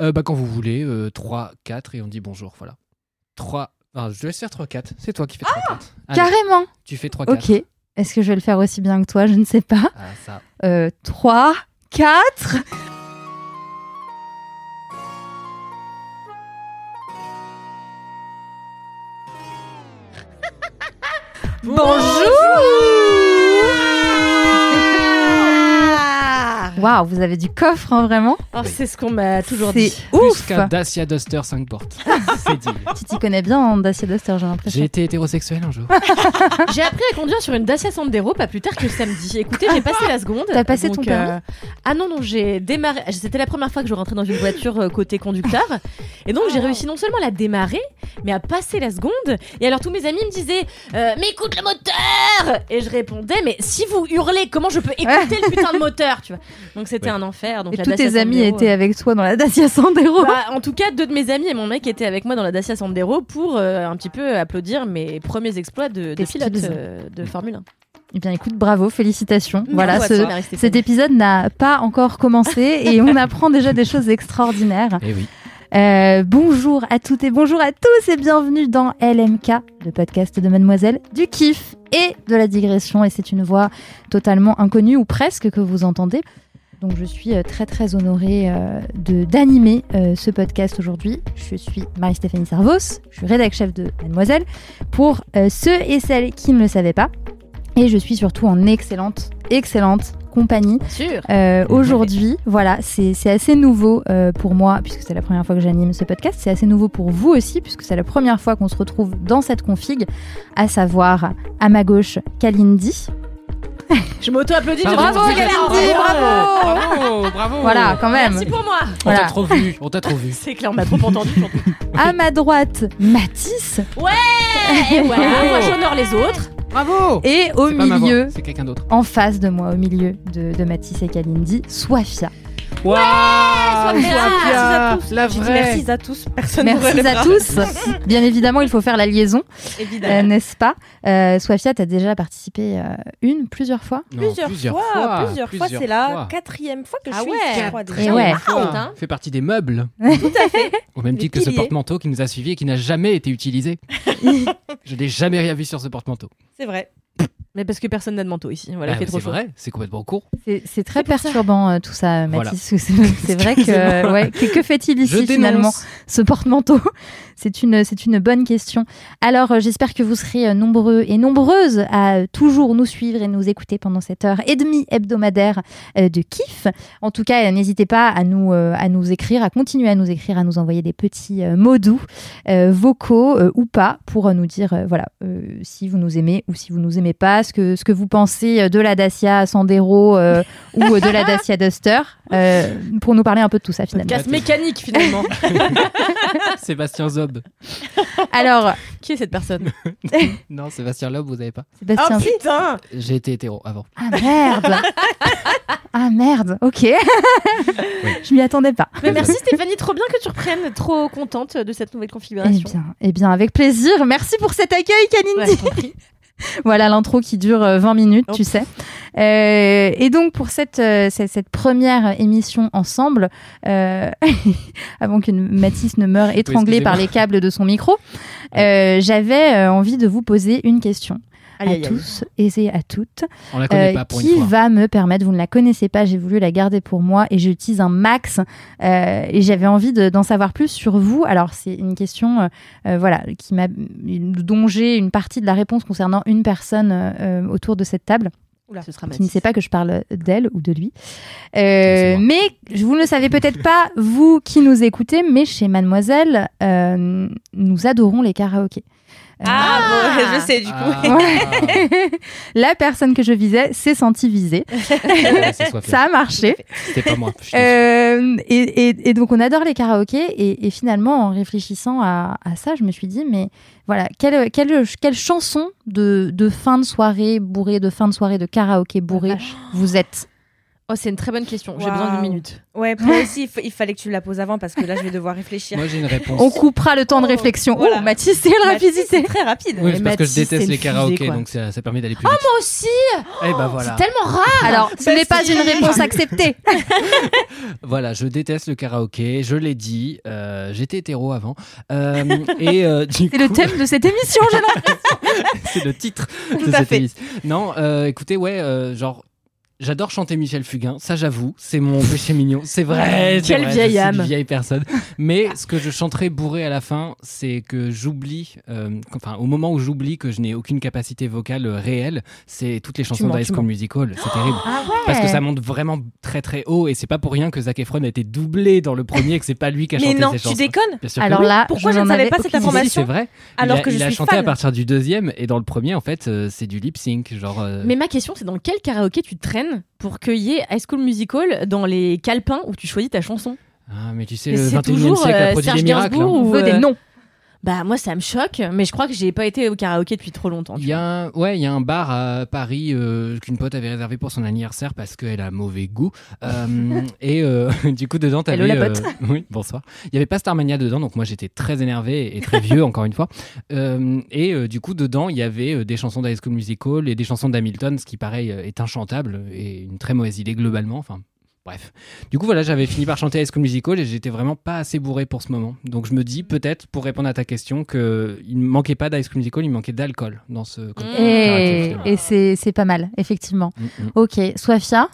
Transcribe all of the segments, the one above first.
Euh, bah, quand vous voulez, euh, 3, 4 et on dit bonjour. Voilà. 3. Ah, je te laisse faire 3, 4. C'est toi qui fais 3, 4. Allez, Carrément. Tu fais 3, 4. Ok. Est-ce que je vais le faire aussi bien que toi? Je ne sais pas. Ah, ça. Euh, 3, 4. Waouh, vous avez du coffre, hein, vraiment Oh, c'est ce qu'on m'a toujours C'est dit. Plus ouf qu'un Dacia Duster 5 portes. C'est dit. Tu t'y connais bien en Dacia Duster, j'ai J'ai l'impression. été hétérosexuel un jour. J'ai appris à conduire sur une Dacia Sandero pas plus tard que samedi. Écoutez, j'ai passé la seconde. T'as passé donc, ton permis euh, Ah non, non, j'ai démarré. C'était la première fois que je rentrais dans une voiture euh, côté conducteur. Et donc, j'ai réussi non seulement à la démarrer, mais à passer la seconde. Et alors, tous mes amis me disaient euh, Mais écoute le moteur Et je répondais Mais si vous hurlez, comment je peux écouter le putain de moteur tu vois? Donc, c'était Ouais. un enfer. Donc, Et la tous Dacia tes amis Sandero, étaient euh, avec toi dans la Dacia Sandero. bah, en tout cas, deux de mes amis et mon mec étaient avec moi dans la Dacia Sandero pour euh, un petit peu applaudir mes premiers exploits de, pilote euh, de Formule 1. Eh bien, écoute, bravo, félicitations. voilà, Bravo à ce- cet épisode n'a pas encore commencé et on apprend déjà des choses extraordinaires. Eh oui. Euh, bonjour à toutes et bonjour à tous et bienvenue dans LMK, le podcast de Mademoiselle du kiff et de la digression. Et c'est une voix totalement inconnue ou presque que vous entendez. Donc je suis euh, très très honorée euh, de d'animer euh, ce podcast aujourd'hui. Je suis Marie-Stéphanie Servos, je suis rédac chef de Mademoiselle pour ceux et celles qui ne le savaient pas. Et je suis surtout en excellente, excellente compagnie Sûr. euh, Aujourd'hui, voilà, c'est c'est assez nouveau euh, pour moi, puisque c'est la première fois que j'anime ce podcast. C'est assez nouveau pour vous aussi, puisque c'est la première fois qu'on se retrouve dans cette config, à savoir à ma gauche, Kalindi. Je m'auto-applaudis. je Bravo, Kalindi, bravo Bravo, bravo. Voilà, quand même. Merci pour moi. On Voilà. t'a trop vu. On t'a trop vu. C'est clair, on m'a trop entendu. À ma droite, Mathis. Et voilà, moi j'honore les autres. Bravo. Et au milieu, C'est quelqu'un d'autre. en face de moi, au milieu de, de Mathis et Kalindi, Swafia. À tous. La vraie. merci à tous. Personne Merci à tous. Bien évidemment, il faut faire la liaison, euh, Évidemment. n'est-ce pas? Euh, Swafia, tu as déjà participé euh, une, plusieurs fois? Non, Plusieurs, fois, plusieurs fois, c'est la quatrième fois que je Ah suis ouais. je crois, Et déjà. ouais. Honte, hein. Fait partie des meubles. Tout à fait. Au même titre que ce porte-manteau qui nous a suivis et qui n'a jamais été utilisé. Je n'ai jamais rien vu sur ce porte-manteau. C'est vrai. Mais parce que personne n'a de manteau ici. Voilà, Ah, fait trop c'est chaud. vrai, c'est complètement con. C'est c'est très C'est perturbant euh, tout ça. Mathis. C'est c'est vrai que ouais, que, que fait-il ici finalement ce porte-manteau? C'est une c'est une bonne question. Alors euh, j'espère que vous serez euh, nombreux et nombreuses à euh, toujours nous suivre et nous écouter pendant cette heure et demie hebdomadaire euh, de kiff. En tout cas, euh, n'hésitez pas à nous euh, à nous écrire, à continuer à nous écrire, à nous envoyer des petits euh, mots doux, euh, vocaux euh, ou pas, pour euh, nous dire euh, voilà euh, si vous nous aimez ou si vous nous aimez pas, ce que ce que vous pensez de la Dacia Sandero euh, ou de la Dacia Duster, euh, pour nous parler un peu de tout ça finalement. Casse mécanique finalement. Sébastien Zob. Alors Qui est cette personne? Non, Sébastien Loeb, vous avez pas. Sébastien. Oh putain J'ai été hétéro avant. ah merde. ah merde. Ok. Je m'y attendais pas. Mais merci Stéphanie, trop bien que tu reprennes. Trop contente de cette nouvelle Eh configuration. bien, eh bien, avec plaisir. Merci pour cet accueil, Kalindi. Ouais. Voilà l'intro qui dure euh, 20 minutes, Oh. tu sais. Euh, et donc pour cette, euh, cette, cette première émission ensemble, euh, avant que Mathis ne meure étranglé excusez-moi. par les câbles de son micro, euh, j'avais euh, envie de vous poser une question à tous et à toutes, On la connaît euh, pas pour qui une fois. va me permettre, vous ne la connaissez pas, j'ai voulu la garder pour moi et j'utilise un max euh, et j'avais envie de- d'en savoir plus sur vous. Alors c'est une question, euh, voilà, qui m'a, dont j'ai une partie de la réponse concernant une personne euh, autour de cette table Oula, ce sera qui ne sait pas que je parle d'elle ou de lui. Euh, mais vous ne le savez peut-être pas, vous qui nous écoutez, mais chez Mademoiselle, euh, nous adorons les karaokés. Ah, bon, Ah. je sais du coup. Ah. La personne que je visais s'est sentie visée. Ça a marché. C'était pas moi. Euh, et, et- et donc on adore les karaokés et, et finalement en réfléchissant à, à ça je me suis dit mais voilà quelle, quelle, quelle chanson de, de fin de soirée bourrée de fin de soirée de karaoké bourré vous êtes? Oh, c'est une très bonne question. J'ai besoin d'une minute. Ouais, moi aussi, il, fa- il fallait que tu me la poses avant parce que là, je vais devoir réfléchir. Moi, j'ai une réponse. on coupera le temps de Oh, réflexion voilà. oh Mathis c'est la Mathis, C'est rapidité très rapide. Oui, c'est parce que je déteste les karaokés, donc ça, ça permet d'aller plus vite. Moi aussi Eh ben voilà. C'est tellement rare alors ce n'est pas une réponse acceptée Voilà, je déteste le karaoké, je l'ai dit, euh, j'étais hétéro avant. Euh, et euh, c'est le thème de cette émission j'ai l'impression. c'est le titre Tout de à cette fait. émission. Non, euh, écoutez, ouais, euh, genre. J'adore chanter Michel Fugain, ça j'avoue, c'est mon péché mignon. C'est vrai, Quelle vrai, vieille je suis âme. une vieille personne. Mais ce que je chanterai bourré à la fin, c'est que j'oublie, euh, enfin au moment où j'oublie que je n'ai aucune capacité vocale euh, réelle, c'est toutes les chansons d'High School. Musical. C'est terrible. ah Parce que ça monte vraiment très très haut et c'est pas pour rien que Zac Efron a été doublé dans le premier et que c'est pas lui qui a Mais chanté non, ses tu déconnes Bien sûr que alors oui. là Pourquoi je n'en ne savais avais pas cette. Si, information c'est vrai. Alors il a, que je il a chanté à partir du deuxième et dans le premier en fait euh, c'est du lip sync genre. euh, Mais ma question, c'est dans quel karaoké tu traînes pour qu'il y ait High School Musical dans les calepins où tu choisis ta chanson Ah mais tu sais Mais le c'est 21e toujours, siècle a euh, produit Serge des miracles. Gainsbourg hein. on veut des euh, noms Bah moi ça me choque, mais je crois que j'ai pas été au karaoké depuis trop longtemps. Il y a un, ouais, il y a un bar à Paris euh, qu'une pote avait réservé pour son anniversaire parce qu'elle a mauvais goût. Euh, et euh, du coup, dedans, t'avais... Hello, la pote. euh, oui, bonsoir. Il y avait pas Starmania dedans, donc moi j'étais très énervé et très vieux, encore une fois. Euh, et euh, du coup, dedans, il y avait des chansons d'High School Musical et des chansons d'Hamilton, ce qui, pareil, est inchantable et une très mauvaise idée globalement. Enfin, Bref. Du coup, voilà, j'avais fini par chanter High School Musical et j'étais vraiment pas assez bourré pour ce moment. Donc je me dis, peut-être, pour répondre à ta question, qu'il ne manquait pas d'High School Musical, il manquait d'alcool dans ce côté. et, c'est pas mal effectivement Mm, mm. ok Sofia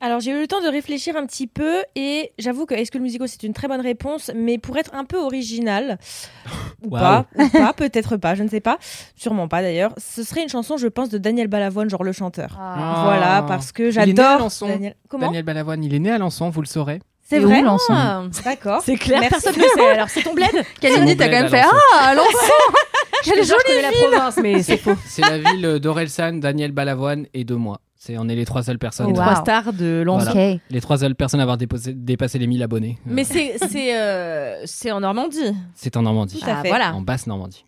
Alors j'ai eu le temps de réfléchir un petit peu et j'avoue que High School Musical c'est une très bonne réponse, mais pour être un peu original ou pas, ou pas, peut-être pas, je ne sais pas, sûrement pas d'ailleurs. Ce serait une chanson, je pense, de Daniel Balavoine, genre le chanteur. Ah. Voilà, parce que j'adore. Daniel. Comment Daniel Balavoine, il est né à Lançon, vous le saurez. C'est vrai Lançon Ah, D'accord. C'est clair, Merci. personne ne le sait. Alors c'est ton bled Kalindi, t'as quand même fait Ah, Lançon Quelle jolie la ville province, mais c'est faux. C'est la ville d'Orelsan, Daniel Balavoine et de moi. C'est, on est les trois seules personnes. Wow. Trois stars de. Voilà. Les trois seules personnes à avoir déposé- dépassé les 1000 abonnés. Mais c'est c'est euh, c'est en Normandie. c'est en Normandie. Tout à Ah, fait. voilà. En basse Normandie.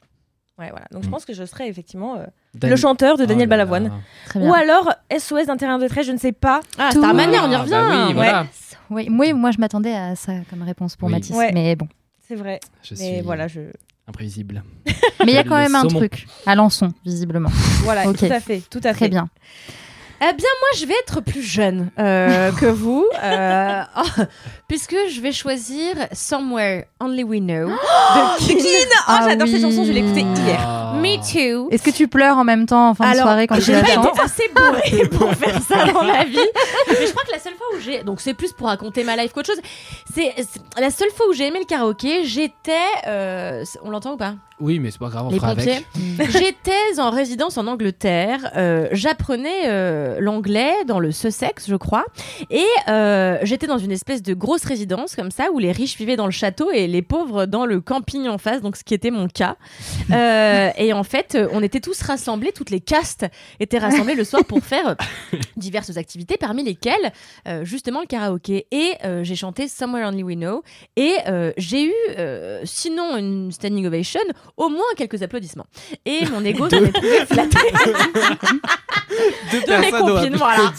Ouais, voilà. Donc je Mm. pense que je serais effectivement euh, Dan- le chanteur de Daniel Oh là là. Balavoine. Très bien. Ou alors SOS d'un terrain de trait, je ne sais pas. Ah, Tout- Starmania, on y Ah, revient. bah oui, voilà. Oui, moi, moi, je m'attendais à ça comme réponse pour Oui. Mathis, Ouais. mais bon. C'est vrai. Je Mais suis voilà, je... imprévisible. Mais il y a quand même un truc à Lançon, visiblement. voilà, tout à fait, tout à fait. Très bien. Eh bien, moi, je vais être plus jeune euh, que vous, euh, oh, puisque je vais choisir Somewhere Only We Know de King. Oh, Ah j'adore oui. cette chanson, je l'ai écoutée hier. Ah. Me too. Est-ce que tu pleures en même temps en fin de soirée quand tu j'ai la pas chantes été assez bourrée pour faire ça dans ma vie. Mais je crois que la seule fois où j'ai, donc c'est plus pour raconter ma life qu'autre chose. C'est c'est- la seule fois où j'ai aimé le karaoké. J'étais, euh, on l'entend ou pas? Oui, mais c'est pas grave, on Les fera pompiers. avec. J'étais en résidence en Angleterre. euh, J'apprenais euh, l'anglais dans le Sussex, je crois. Et euh, j'étais dans une espèce de grosse résidence comme ça où les riches vivaient dans le château et les pauvres dans le camping en face, donc ce qui était mon cas. Euh, et en fait, on était tous rassemblés, toutes les castes étaient rassemblées le soir pour faire diverses activités, parmi lesquelles euh, justement le karaoké. Et euh, j'ai chanté Somewhere Only We Know. Et euh, j'ai eu, euh, sinon une standing ovation, au moins quelques applaudissements. Et mon ego s'en est trouvé flatté. Deux de mes copines, voilà.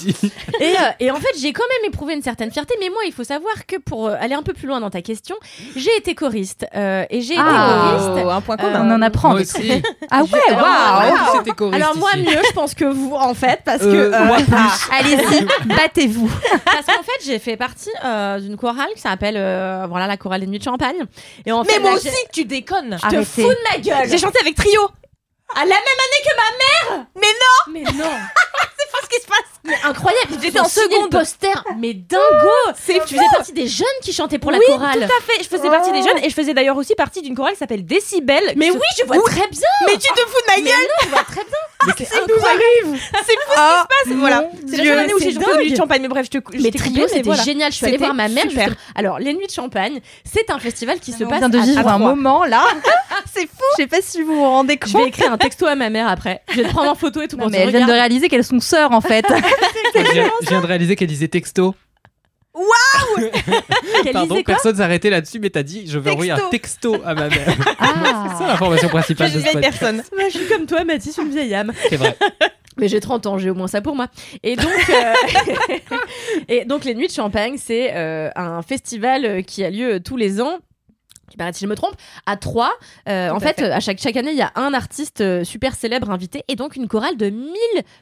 Et, euh, et en fait, j'ai quand même éprouvé une certaine fierté. Mais moi, il faut savoir que pour euh, aller un peu plus loin dans ta question, j'ai été choriste. Euh, et j'ai Ah. été choriste. Oh, un point Euh, commun. On en apprend. Moi aussi. Ah ouais, Alors, waouh Ah, c'était choriste Alors moi ici. mieux, je pense que vous en fait, parce Euh, que euh, moi Allez-y, battez-vous. parce qu'en fait j'ai fait partie euh, d'une chorale qui s'appelle euh, voilà la chorale des nuits de Champagne. Et en Mais fait, moi là, aussi, tu déconnes. je te fous de J'ai chanté avec Trio. À la même année que ma mère. Mais non. Mais non. ce qui se passe. Mais incroyable, J'étais en seconde. poster, mais dingo C'est Tu faisais partie des jeunes qui chantaient pour la oui, chorale. tout à fait. Je faisais partie des jeunes et je faisais d'ailleurs aussi partie d'une chorale qui s'appelle Décibel. Mais oui, se- je vois très bien Mais tu te fous de ma Mais gueule non, je vois très bien C'est incroyable C'est fou Ah, ce qui se passe Voilà. C'est la année où c'est j'ai chanté aux nuits de dingue. champagne. Mais bref, je te Mais coupé, mais c'était génial. Je suis allée voir ma mère. Alors, les Nuits de Champagne, c'est un festival qui se On passe vient de à vivre un moment là. c'est fou. Je sais pas si vous vous rendez Je compte. Texto à ma mère après. Je vais te prendre en photo et tout Non, mais elle vient de réaliser qu'elles sont sœurs en fait. Je viens, je viens de réaliser qu'elle disait texto. Qu'elle Pardon, personne s'est arrêté là-dessus, mais t'as dit je vais envoyer un texto à ma mère. Ah. C'est l'information Je principale suis de ce podcast. personne. Bah, je suis comme toi, Mathis, une vieille âme. C'est vrai. Mais j'ai 30 ans, j'ai au moins ça pour moi. Et donc, euh, et donc les Nuits de Champagne, c'est euh, un festival qui a lieu tous les ans. Tu m'arrêtes si je me trompe, à Troyes. Euh, en fait, fait. à chaque, chaque année, il y a un artiste euh, super célèbre invité et donc une chorale de 1000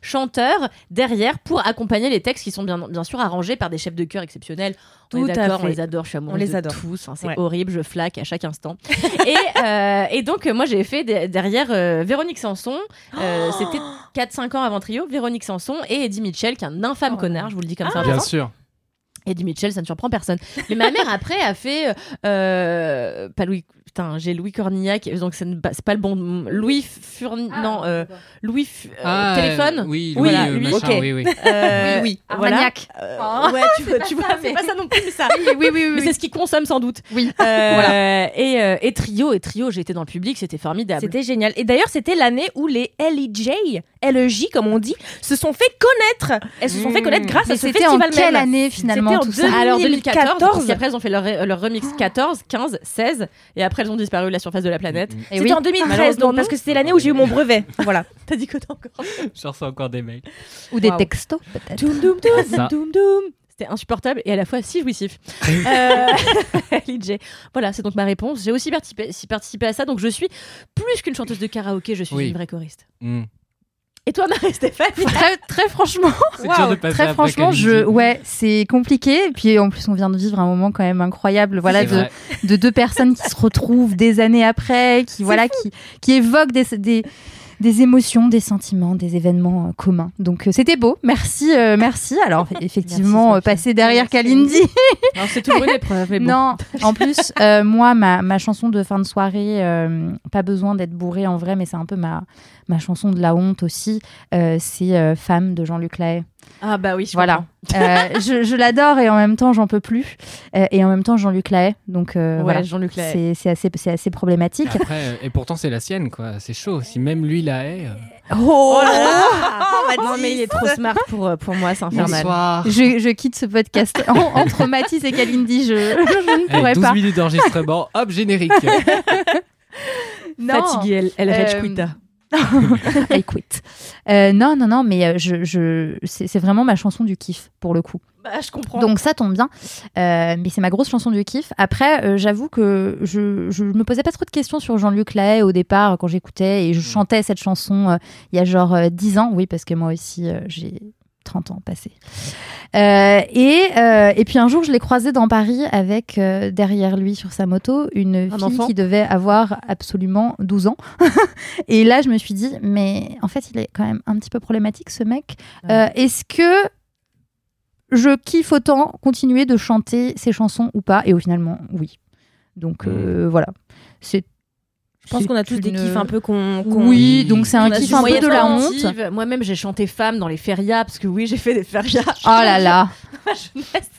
chanteurs derrière pour accompagner les textes qui sont bien, bien sûr arrangés par des chefs de chœur exceptionnels. On Tout est à d'accord, on les adore, je suis amoureuse On les de adore. tous. Enfin, c'est Ouais. horrible, je flaque à chaque instant. et, euh, et donc, moi, j'ai fait de- derrière euh, Véronique Sanson. Euh, C'était 4-5 ans avant Trio, Véronique Sanson et Eddie Mitchell, qui est un infâme Oh. connard, je vous le dis comme ça. en Bien sûr. Eddie Mitchell, ça ne surprend personne. Mais ma mère, après, a fait. euh, pas Louis. Putain, j'ai Louis Cornillac, donc c'est pas le bon. Louis Furni. non, euh, Louis. F- euh, Ah, téléphone. Oui, Oui, euh, machin, ok. oui, oui. Euh, Oui, voilà. Armagnac. Oh. ouais, tu, vois- tu vois, c'est pas ça non plus, mais ça. Oui, oui, oui. Mais c'est ce qu'il consomme sans doute. Oui. Euh, Voilà. Et, euh, et Trio, et Trio, j'ai été dans le public, c'était formidable. C'était génial. Et d'ailleurs, c'était l'année où les LEJ, LEJ comme on dit, se sont fait connaître. Elles se sont fait Mmh. connaître grâce Mais à ce c'était en festival quelle même. année finalement C'était en tout ça? Alors 2014, 2014. parce qu'après ils ont fait leur, leur remix 14, 15, 16, et après elles ont disparu de la surface de la planète. Mm, mm. Et C'était oui. en 2013, Malheureusement, donc, parce que c'était l'année où j'ai eu mon brevet. Voilà. T'as dit quoi t'as encore? Je reçois encore des mails. Ou des textos peut-être. Doum doum doum, Ça. doum doum. C'était insupportable et à la fois si jouissif. euh, LJ. Voilà, c'est donc ma réponse. J'ai aussi participé, à ça, donc je suis plus qu'une chanteuse de karaoké, je suis Oui. une vraie choriste. Mm. Et toi, Marie-Stéphane Très, très franchement, C'est dur de passer très franchement, je, ouais, c'est compliqué. Et puis en plus, on vient de vivre un moment quand même incroyable. Voilà, de, deux personnes qui se retrouvent des années après, qui voilà, qui, qui évoquent des, des, des émotions, des sentiments, des événements euh, communs. Donc euh, c'était beau. Merci, euh, merci. Alors effectivement, passer derrière. Kalindi. C'est toujours une épreuve, mais bon. Non, en plus, moi, ma, ma chanson de fin de soirée, pas besoin d'être bourrée en vrai, mais c'est un peu ma, ma chanson de la honte aussi. c'est Femme de Jean-Luc Lahaye. Ah bah oui, je Voilà. Euh, je je l'adore et en même temps, j'en peux plus. Euh, et en même temps, Jean-Luc Lahaye. Donc euh, Ouais, voilà. Jean-Luc Lahaye. C'est c'est assez, c'est assez problématique. Après, euh, et pourtant c'est la sienne, quoi. C'est chaud. Si même lui la hait. euh, Oh, non mais il est trop smart pour, euh, pour moi, c'est infernal. Bonsoir. je, je quitte ce podcast En- entre Mathis et Kalindi. Je, je ne Allez, pourrais 12 pas. minutes d'enregistrement. Hop, générique. Non. Fatiguée, elle, elle rage Euh. I quit. Euh, non, non, non, mais euh, je, je, c'est vraiment ma chanson du kiff pour le coup. Bah, je comprends. Donc ça tombe bien. Euh, mais c'est ma grosse chanson du kiff. Après, euh, j'avoue que je, je me posais pas trop de questions sur Jean-Luc Lahaye au départ quand j'écoutais et je chantais cette chanson il y a genre euh, 10 ans. Oui, parce que moi aussi, j'ai 30 ans passés. Euh, et, euh, et puis un jour, je l'ai croisé dans Paris avec euh, derrière lui sur sa moto une fille enfant qui devait avoir absolument 12 ans. et là, je me suis dit, mais en fait, il est quand même un petit peu problématique ce mec. Euh, Est-ce que je kiffe autant continuer de chanter ces chansons ou pas? Et au finalement, oui. Donc euh, voilà. C'est. Je pense qu'on a tous des kiffs un peu qu'on. Oui, donc c'est un kiff un peu de la honte. Moi-même, j'ai chanté femme dans les férias, parce que oui, j'ai fait des férias. Oh là là. Ma jeunesse.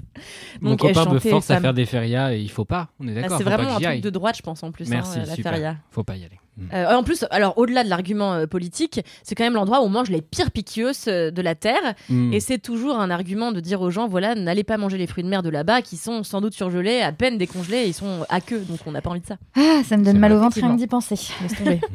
Mon Donc, copain me force à faire des férias et il faut pas. On est Ah, d'accord. C'est vraiment un truc de droite, je pense, en plus, Merci, hein, la super. feria. Faut pas y aller. Mm. Euh, en plus, alors au-delà de l'argument euh, politique, c'est quand même l'endroit où on mange les pires piquios euh, de la terre. Mm. Et c'est toujours un argument de dire aux gens, voilà, n'allez pas manger les fruits de mer de là-bas, qui sont sans doute surgelés, à peine décongelés, ils sont à queue, donc on n'a pas envie de ça. Ah, ça me donne mal au ventre rien d'y penser. Laisse tomber.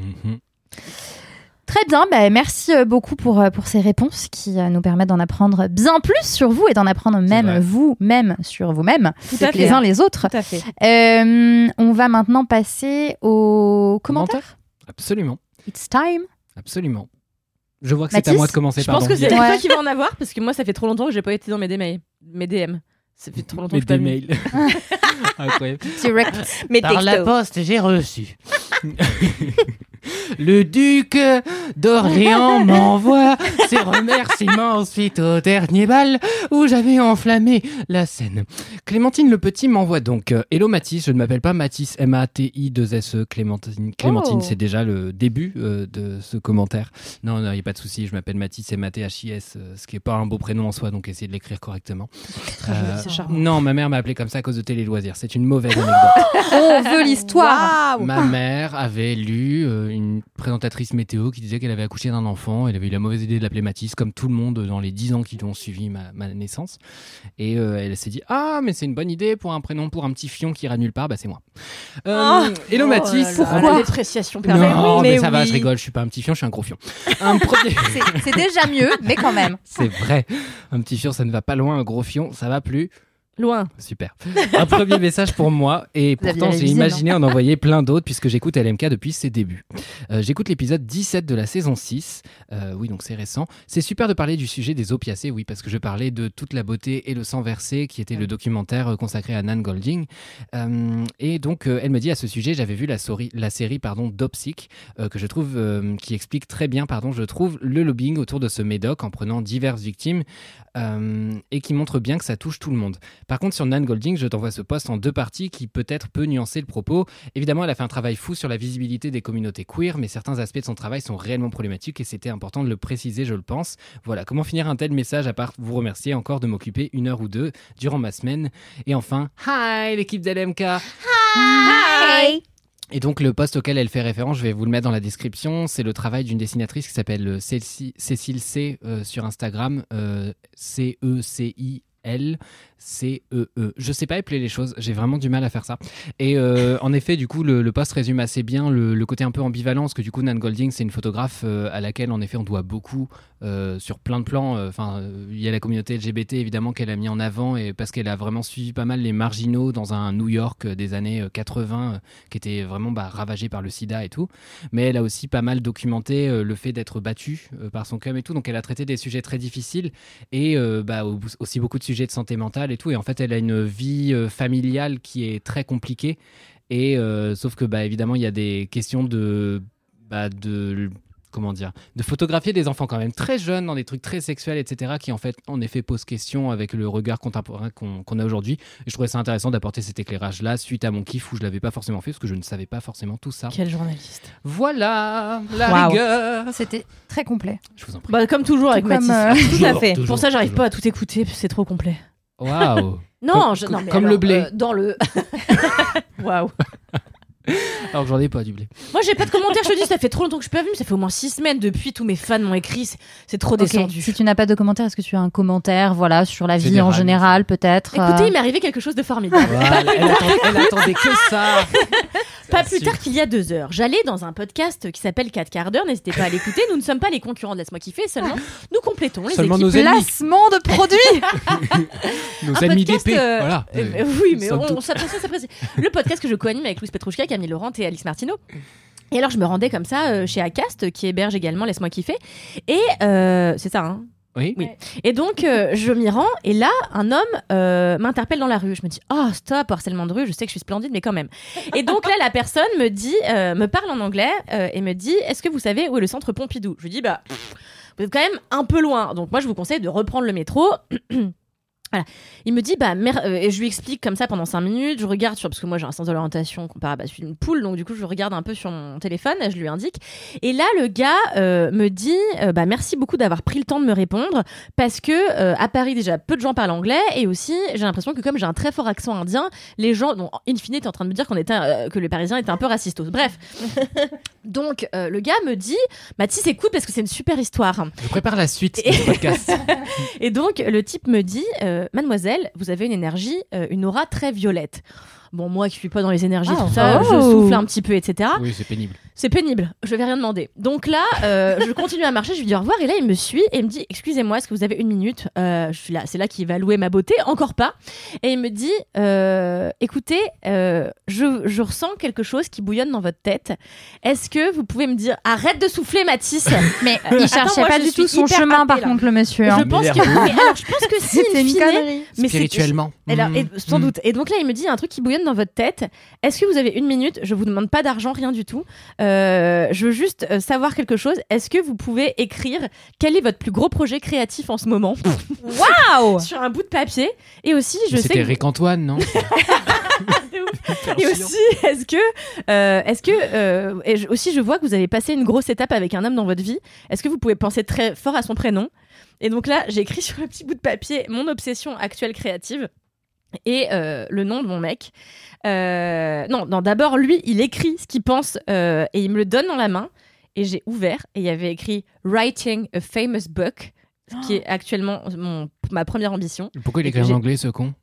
Très bien, bah, merci euh, beaucoup pour, euh, pour ces réponses qui euh, nous permettent d'en apprendre bien plus sur vous et d'en apprendre même vous-même sur vous-même, les uns les autres. Tout à fait. Euh, on va maintenant passer aux commentaires. Absolument. It's time. Absolument. Je vois que c'est à moi de commencer. Je pense que c'est Ouais. toi qui va en avoir, parce que moi, ça fait trop longtemps que j'ai pas été dans mes DM. Mes DM. Ça fait trop longtemps Mais que vu. mails. Incroyable. Direct. Par la poste, j'ai reçu. Le duc d'Orléans m'envoie ses remerciements ensuite au dernier bal où j'avais enflammé la scène. Clémentine le Petit m'envoie donc euh, Hello Mathis, je ne m'appelle pas Mathis, M-A-T-I-2-S-E, E, Clémentine. Clémentine, Oh. c'est déjà le début euh, de ce commentaire. Non, il n'y a pas de souci, je m'appelle Mathis, M-A-T-H-I-S, euh, ce qui n'est pas un beau prénom en soi, donc essayez de l'écrire correctement. Non, ma mère m'a appelé comme ça à cause de Télé Loisirs, c'est une mauvaise anecdote. On veut l'histoire. Ma mère avait lu euh, une présentatrice météo qui disait qu'elle avait accouché d'un enfant. Elle avait eu la mauvaise idée de l'appeler Mathis, comme tout le monde dans les 10 ans qui ont suivi ma, ma naissance. Et euh, elle s'est dit Ah, mais c'est une bonne idée pour un prénom pour un petit fion qui ira nulle part. Bah, c'est moi. Euh, hello Oh Mathis. là là, Un- la dépréciation Non, permanente. mais, Mais ça va, je rigole, je suis pas un petit fion, je suis un gros fion. Un premier. C'est- C'est déjà mieux, mais quand même. c'est vrai. Un petit fion, ça ne va pas loin. Un gros fion, ça va plus. Loin. Super. Un premier message pour moi et Vous pourtant j'ai imaginé en envoyer plein d'autres puisque j'écoute LMK depuis ses débuts. Euh, j'écoute l'épisode 17 de la saison 6. Euh, oui, donc c'est récent. C'est super de parler du sujet des opiacés, oui, parce que je parlais de toute la beauté et le sang versé qui était le documentaire euh, consacré à Nan Golding. Euh, et donc elle me dit à ce sujet, j'avais vu la, sori- la série pardon Dopsic que je trouve qui explique très bien pardon, je trouve le lobbying autour de ce médoc en prenant diverses victimes et qui montre bien que ça touche tout le monde. Par contre, sur Nan Golding, je t'envoie ce post en deux parties qui peut-être peut nuancer le propos. Évidemment, elle a fait un travail fou sur la visibilité des communautés queer, mais certains aspects de son travail sont réellement problématiques et c'était important de le préciser, je le pense. Voilà, comment finir un tel message à part vous remercier encore de m'occuper une heure ou deux durant ma semaine? Et enfin, hi l'équipe d'LMK Hi. et donc le post auquel elle fait référence, je vais vous le mettre dans la description, c'est le travail d'une dessinatrice qui s'appelle euh, Céci- Cécile C euh, sur Instagram, euh, C-E-C-I-L. C-E-E. Je sais pas épeler les choses, j'ai vraiment du mal à faire ça. Et euh, en effet, du coup, le, le post résume assez bien le, côté un peu ambivalent, parce que du coup, Nan Golding, c'est une photographe euh, à laquelle, en effet, on doit beaucoup euh, sur plein de plans. Enfin, il y a la communauté LGBT, évidemment, qu'elle a mis en avant, et parce qu'elle a vraiment suivi pas mal les marginaux dans un New York des années euh, 80, euh, qui était vraiment bah, ravagé par le sida et tout. Mais elle a aussi pas mal documenté le fait d'être battue par son cum et tout. Donc, elle a traité des sujets très difficiles et bah, au- aussi beaucoup de sujets de santé mentale et tout. Et en fait, elle a une vie euh, familiale qui est très compliquée. Et euh, sauf que, bah, évidemment, il y a des questions de, bah, de comment dire, de photographier des enfants quand même très jeunes dans des trucs très sexuels, etc., qui en fait, en effet, posent question avec le regard contemporain qu'on a aujourd'hui. Et je trouvais ça intéressant d'apporter cet éclairage-là suite à mon kiff où je l'avais pas forcément fait parce que je ne savais pas forcément tout ça. Quel journaliste. Voilà la rigueur. C'était très complet. Je vous en prie. Bah, comme toujours avec comme, Mathis. euh, Tout à fait. toujours, Pour ça, j'arrive pas à tout écouter, c'est trop complet. Waouh. Non, Comme- je- non, mais comme le alors, blé. euh, dans le. Waouh. Alors que j'en ai pas du blé. Moi, j'ai pas de commentaires, je te dis, ça fait trop longtemps que je suis pas venue, ça fait au moins 6 semaines depuis, tous mes fans m'ont écrit, c'est- c'est trop Ok, descendu. Si tu n'as pas de commentaire, est-ce que tu as un commentaire voilà, sur la vie Général. en général, peut-être Écoutez, euh, il m'est arrivé quelque chose de formidable. Voilà, elle, attendait, elle attendait que ça. Pas plus tard qu'il y a deux heures. J'allais dans un podcast qui s'appelle 4 quarts d'heure, n'hésitez pas à l'écouter. Nous ne sommes pas les concurrents de Laisse-moi kiffer, seulement nous complétons les Seulement équipes. nos ennemis. Placement de produits Nos Un amis podcast, d'épée. euh, Voilà. Euh, oui, mais on, on s'apprécie, on s'apprécie. Le podcast que je co-anime avec Louise Petrouchka, Camille Laurent et Alice Martineau. Et alors, je me rendais comme ça euh, chez Acast, qui héberge également Laisse-moi kiffer. Et euh, c'est ça, hein Oui. Oui. Et donc, euh, je m'y rends, et là, un homme euh, m'interpelle dans la rue. Je me dis, oh, stop, harcèlement de rue, je sais que je suis splendide, mais quand même. Et donc là, la personne me dit, euh, me parle en anglais, euh, et me dit, est-ce que vous savez où est le centre Pompidou? Je lui dis, bah, pff, vous êtes quand même un peu loin. Donc moi, je vous conseille de reprendre le métro. Voilà. Il me dit, bah, mer- euh, et je lui explique comme ça pendant 5 minutes. Je regarde sur, parce que moi j'ai un sens de l'orientation comparable à celui d'une poule, donc du coup je regarde un peu sur mon téléphone, je lui indique. Et là, le gars euh, me dit, euh, bah, merci beaucoup d'avoir pris le temps de me répondre, parce que euh, à Paris déjà peu de gens parlent anglais, et aussi j'ai l'impression que comme j'ai un très fort accent indien, les gens, bon, in fine, t'es en train de me dire qu'on était, euh, que les Parisiens étaient un peu racistos. Bref. donc euh, le gars me dit, Mathis, écoute parce que c'est une super histoire. Je prépare la suite de ce podcast. Et donc, le type me dit euh, Mademoiselle, vous avez une énergie, euh, une aura très violette. Bon, moi qui suis pas dans les énergies, Oh. tout ça, je Oh. souffle un petit peu, etc. Oui, c'est pénible. C'est pénible, je vais rien demander. Donc là, euh, je continue à marcher, je lui dis au revoir, et là, il me suit et il me dit Excusez-moi, est-ce que vous avez une minute? Euh, Je suis là, c'est là qu'il va louer ma beauté, encore pas. Et il me dit euh, Écoutez, euh, je, je ressens quelque chose qui bouillonne dans votre tête. Est-ce que vous pouvez me dire Arrête de souffler, Mathis? Mais Attends, il cherchait moi, pas du tout son chemin, par là. contre, le monsieur. Je hein. pense que. mais alors, je pense que si, C'était in une fine, connerie. mais c'est- Spirituellement. Et alors, et- Mm. sans Mm. doute. Et donc là, il me dit un truc qui bouillonne dans votre tête. Est-ce que vous avez une minute? Je vous demande pas d'argent, rien du tout. Euh, je veux juste euh, savoir quelque chose. Est-ce que vous pouvez écrire quel est votre plus gros projet créatif en ce moment Waouh sur un bout de papier. Et aussi, je sais C'était que- Rick Antoine, non Et aussi, est-ce que, euh, est-ce que, euh, et je- aussi, je vois que vous avez passé une grosse étape avec un homme dans votre vie. Est-ce que vous pouvez penser très fort à son prénom? Et donc là, j'ai écrit sur un petit bout de papier mon obsession actuelle créative et euh, le nom de mon mec. Euh, non, non d'abord, lui, il écrit ce qu'il pense euh, et il me le donne dans la main. Et j'ai ouvert et il y avait écrit Writing a famous book, ce qui est actuellement mon, ma première ambition. Pourquoi il écrit en anglais, ce con?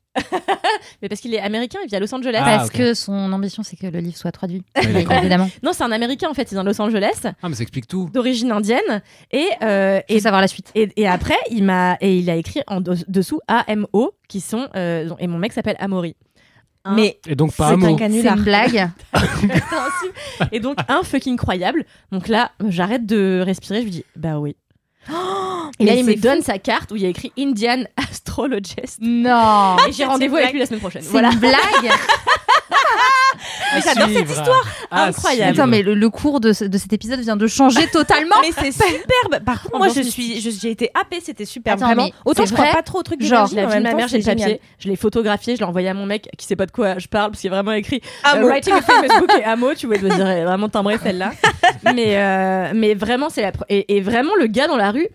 Mais parce qu'il est américain, il vit à Los Angeles. Ah, Parce que son ambition, c'est que le livre soit traduit. Évidemment. Non, c'est un américain en fait, il est dans Los Angeles. Ah, mais ça explique tout. d'origine indienne et euh, et, savoir la suite. et, et après il m'a et il a écrit en dos- dessous AMO qui sont euh, et mon mec s'appelle Amaury Un- Mais Et donc, pas c'est un mot. un C'est canular. une blague. et donc un fucking croyable donc là j'arrête de respirer je lui dis bah oui et là mais il me donne sa carte où il y a écrit Indian Astrologist Non. et j'ai rendez-vous avec lui la semaine prochaine C'est voilà une blague. À j'adore cette histoire. À Incroyable. Attends, mais le, le cours de, ce- de cet épisode vient de changer totalement. Mais c'est superbe. Par contre, moi, je suis, je- j'ai été happée, c'était superbe. Attends, Vraiment. mais Autant je crois vrai pas trop au truc Genre, la mais vie de même ma mère, j'ai le papier, je l'ai photographié, je l'ai envoyé à mon mec qui sait pas de quoi je parle parce qu'il y a vraiment écrit Amo. Euh, Writing a famous book et Amo, tu vois, il doit dire vraiment timbrée celle-là. mais, euh, mais vraiment, c'est la. Et, et vraiment, le gars dans la rue,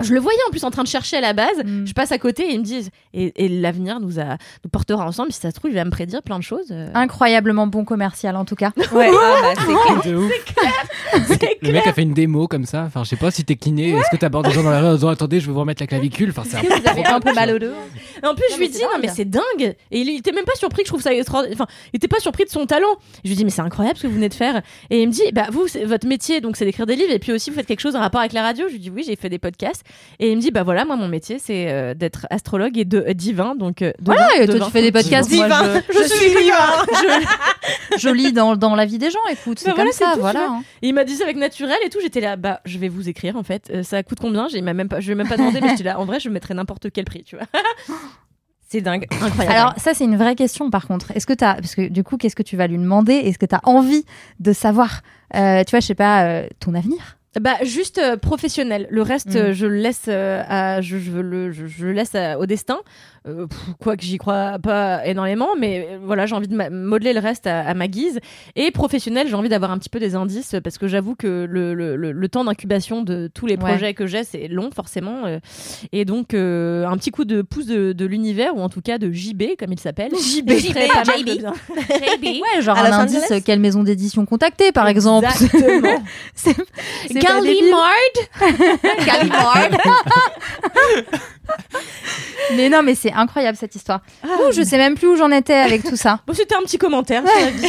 je le voyais en plus en train de chercher à la base. Mm. Je passe à côté et ils me disent et, et l'avenir nous, a, nous portera ensemble. Si ça se trouve, il va me prédire plein de choses. euh. Incroyablement bon commercial en tout cas. Ouais, ah bah, c'est clair. De ouf. Le mec a fait une démo comme ça. Enfin, je sais pas si t'es kiné. Est-ce que t'abordes des gens dans la rue en disant attendez, je vais vous remettre la clavicule. Enfin, c'est Vous avez un peu mal au dos. Et en plus, Non, je lui dis non, mais c'est dingue. Et il, il était même pas surpris que je trouve ça extraordinaire. Enfin, il était pas surpris de son talent. Je lui dis mais c'est incroyable ce que vous venez de faire. Et il me dit bah vous, votre métier donc c'est d'écrire des livres et puis aussi vous faites quelque chose en rapport avec la radio. Je lui dis oui, j'ai fait des podcasts. Et il me dit bah voilà, moi mon métier c'est euh, d'être astrologue et de euh, divin. Donc euh, devin, Voilà, et toi devin. tu fais des podcasts, moi Divin. je, Je suis divin. je, je lis dans, dans la vie des gens, écoute, c'est Bah comme voilà, ça, tout, tu voilà. hein. Et il m'a dit ça avec naturel et tout. J'étais là bah je vais vous écrire en fait. Euh, ça coûte combien? J'ai même pas, je vais même pas demandé mais j'étais là en vrai je mettrais n'importe quel prix, tu vois. C'est dingue. Incroyable. Alors ça c'est une vraie question par contre. Est-ce que t'as, parce que du coup qu'est-ce que tu vas lui demander? Est-ce que tu as envie de savoir, euh, tu vois, je sais pas, euh, ton avenir? Bah juste euh, professionnel. Le reste, Mm. euh, je le laisse euh, à, je, je le, je, laisse à- au destin. Euh, pff, quoi que j'y crois pas énormément, mais euh, voilà, j'ai envie de modeler le reste à, à ma guise. Et professionnel, j'ai envie d'avoir un petit peu des indices parce que j'avoue que le, le, le, le temps d'incubation de tous les Ouais. projets que j'ai, c'est long forcément. euh, et donc euh, un petit coup de pouce de, de l'univers ou en tout cas de JB comme il s'appelle. JB, JB. bien. Ouais, genre À un indice, quelle maison d'édition contacter par exemple. Exactement. Gallimard. Gallimard. mais non, mais c'est incroyable cette histoire. Ouh, je sais même plus où j'en étais avec tout ça. Bon, c'était un petit commentaire. sur la vie.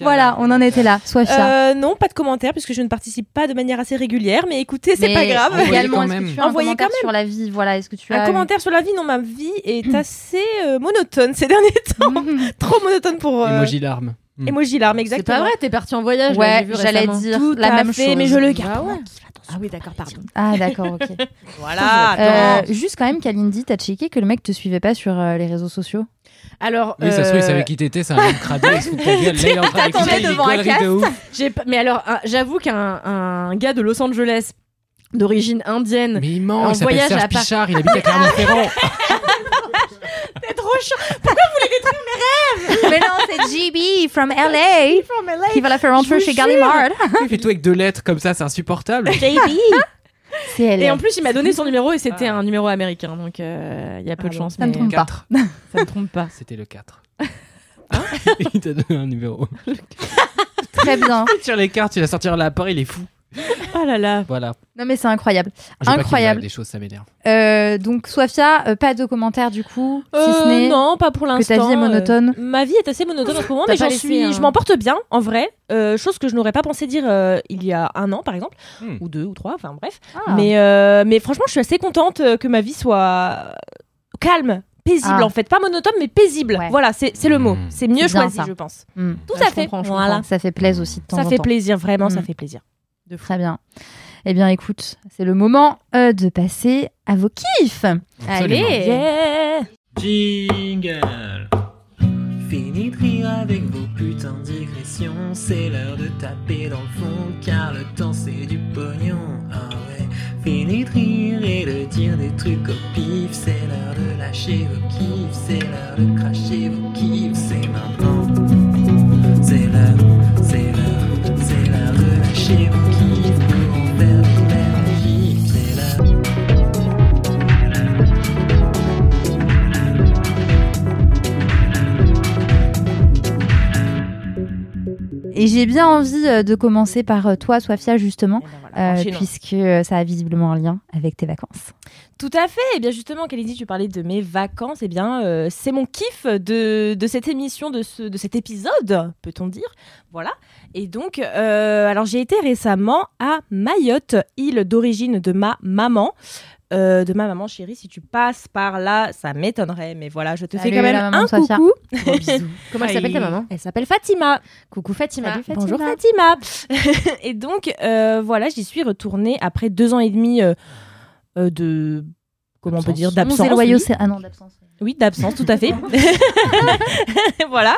Voilà, on en était là. Sois fière. Euh, non, pas de commentaires puisque je ne participe pas de manière assez régulière. Mais écoutez, c'est pas grave. Envoyez Également, quand est-ce même. que tu as un Envoyez commentaire quand même. sur la vie Voilà, est-ce que tu as Un commentaire sur la vie, non, ma vie est assez euh, monotone ces derniers temps. Trop monotone pour euh, Emoji larme. Emoji larme, C'est exactement. pas vrai, t'es parti en voyage. Ouais, j'allais dire Tout la même fait, chose. mais je le garde. Bah ouais. attention. Ah oui, d'accord, pardon. Ah d'accord, ok. Voilà. Euh, juste quand même, Kalindi, t'as checké que le mec te suivait pas sur euh, les réseaux sociaux? Alors, Oui, ça se trouve, il euh, savait qui t'étais, c'est un homme crado, devant un pas- mais alors, j'avoue qu'un un gars de Los Angeles d'origine indienne, Mais il ment, En il voyage Serge à. Pichard, il habite à Clermont-Ferrand. c'est trop chiant. Mais non, c'est GB from LA qui va la faire rentrer chez. Gallimard. Il fait tout avec deux lettres comme ça, c'est insupportable. C'est elle. Et en plus, il m'a donné son numéro et c'était un numéro américain, donc euh, il y a peu Ah de bon. chance. Ça me mais trompe pas. Quatre. Ça me trompe pas. C'était le 4. il t'a donné un numéro. Très bien. Sur les cartes, il va sortir un lapin, il est fou. Oh là là. Voilà. Non mais c'est incroyable. Incroyable. Des choses, ça m'énerve. Euh, donc Sofia, euh, pas de commentaires du coup, si Euh, ce n'est non, pas pour que l'instant. ta vie est monotone. Euh, ma vie est assez monotone en ce moment, mais j'en suis, un- je m'en porte bien en vrai. Euh, chose que je n'aurais pas pensé dire euh, il y a un an, par exemple, Hmm. ou deux, ou trois, enfin bref. Ah. Mais, euh, mais franchement, je suis assez contente que ma vie soit calme, paisible Ah. en fait, pas monotone, mais paisible. Ouais. Voilà, c'est c'est le mot. Hmm. C'est mieux choisi, ça. je pense. Hmm. Tout Ouais, à je fait. comprends, je voilà. Ça fait plaisir aussi de temps Ça en fait temps. plaisir, vraiment, ça fait plaisir. Très bien. Eh bien, écoute, c'est le moment euh, de passer à vos kiffs. Absolument. Allez. Yeah Jingle. Fini de rire avec vos putains de digressions. C'est l'heure de taper dans le fond, car le temps c'est du pognon. Ah ouais. Fini de rire et de dire des trucs au pif. C'est l'heure de lâcher vos kiffs. C'est l'heure de cracher vos kiffs. C'est maintenant. C'est l'heure, de lâcher Et j'ai bien envie euh, de commencer par euh, toi, Sofia, justement, Eh ben voilà, euh, puisque ça a visiblement un lien avec tes vacances. Tout à fait. Et bien justement, Kalindi, tu parlais de mes vacances. Et bien, euh, c'est mon kiff de, de cette émission, de, ce, de cet épisode, peut-on dire. Voilà. Et donc, euh, alors j'ai été récemment à Mayotte, île d'origine de ma maman. Euh, de ma maman chérie, si tu passes par là, ça m'étonnerait, mais voilà, je te fais quand même un Sophia. coucou. Bisous. Comment elle s'appelle ta maman Elle s'appelle Fatima. Coucou Fatima. Salut, Fatima. Bonjour Fatima. et donc, euh, voilà, j'y suis retournée après deux ans et demi euh, euh, de. Comment on peut dire D'absence. oui. c'est... Ah non, d'absence. Oui, d'absence, tout à fait. voilà.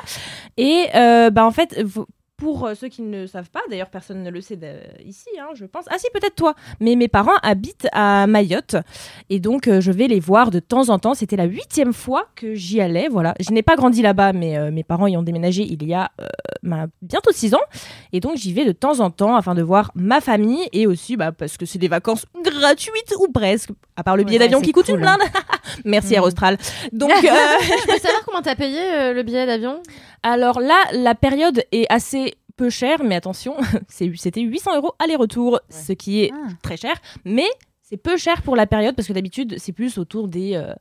Et bah, en fait, pour euh, ceux qui ne savent pas, d'ailleurs personne ne le sait ici, hein, je pense. Ah si, peut-être toi. Mais mes parents habitent à Mayotte. Et donc, euh, je vais les voir de temps en temps. C'était la huitième fois que j'y allais. Voilà. Je n'ai pas grandi là-bas, mais euh, mes parents y ont déménagé il y a bientôt six ans. Et donc, j'y vais de temps en temps afin de voir ma famille et aussi bah, parce que c'est des vacances gratuites ou presque. À part le billet Ouais, d'avion qui coûte cool, une blinde. Merci Air Austral. Donc, euh, Je peux savoir comment t'as payé euh, le billet d'avion alors là, la période est assez peu chère, mais attention, c'était 800 euros aller-retour, ce qui est Ah. très cher, mais c'est peu cher pour la période parce que d'habitude, c'est plus autour des euh,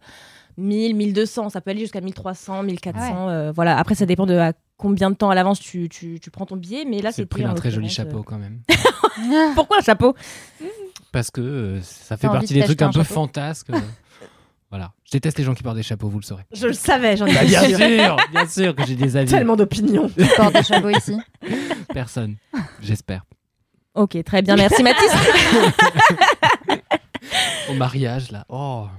1000, 1200, ça peut aller jusqu'à 1300, 1400. euh, voilà, après, ça dépend de à combien de temps à l'avance tu, tu, tu prends ton billet, mais là, C'est d'un en très joli chapeau quand même. euh, Pourquoi un chapeau? Parce que euh, ça fait partie de des trucs un un peu fantasques. euh, voilà. Je déteste les gens qui portent des chapeaux, vous le saurez. Je le savais, j'en ai Bah, bien sûr, bien sûr que j'ai des avis. tellement d'opinions. Qui porte des chapeaux ici. Personne, j'espère. Ok, très bien, merci Mathis. Au mariage, là. Oh.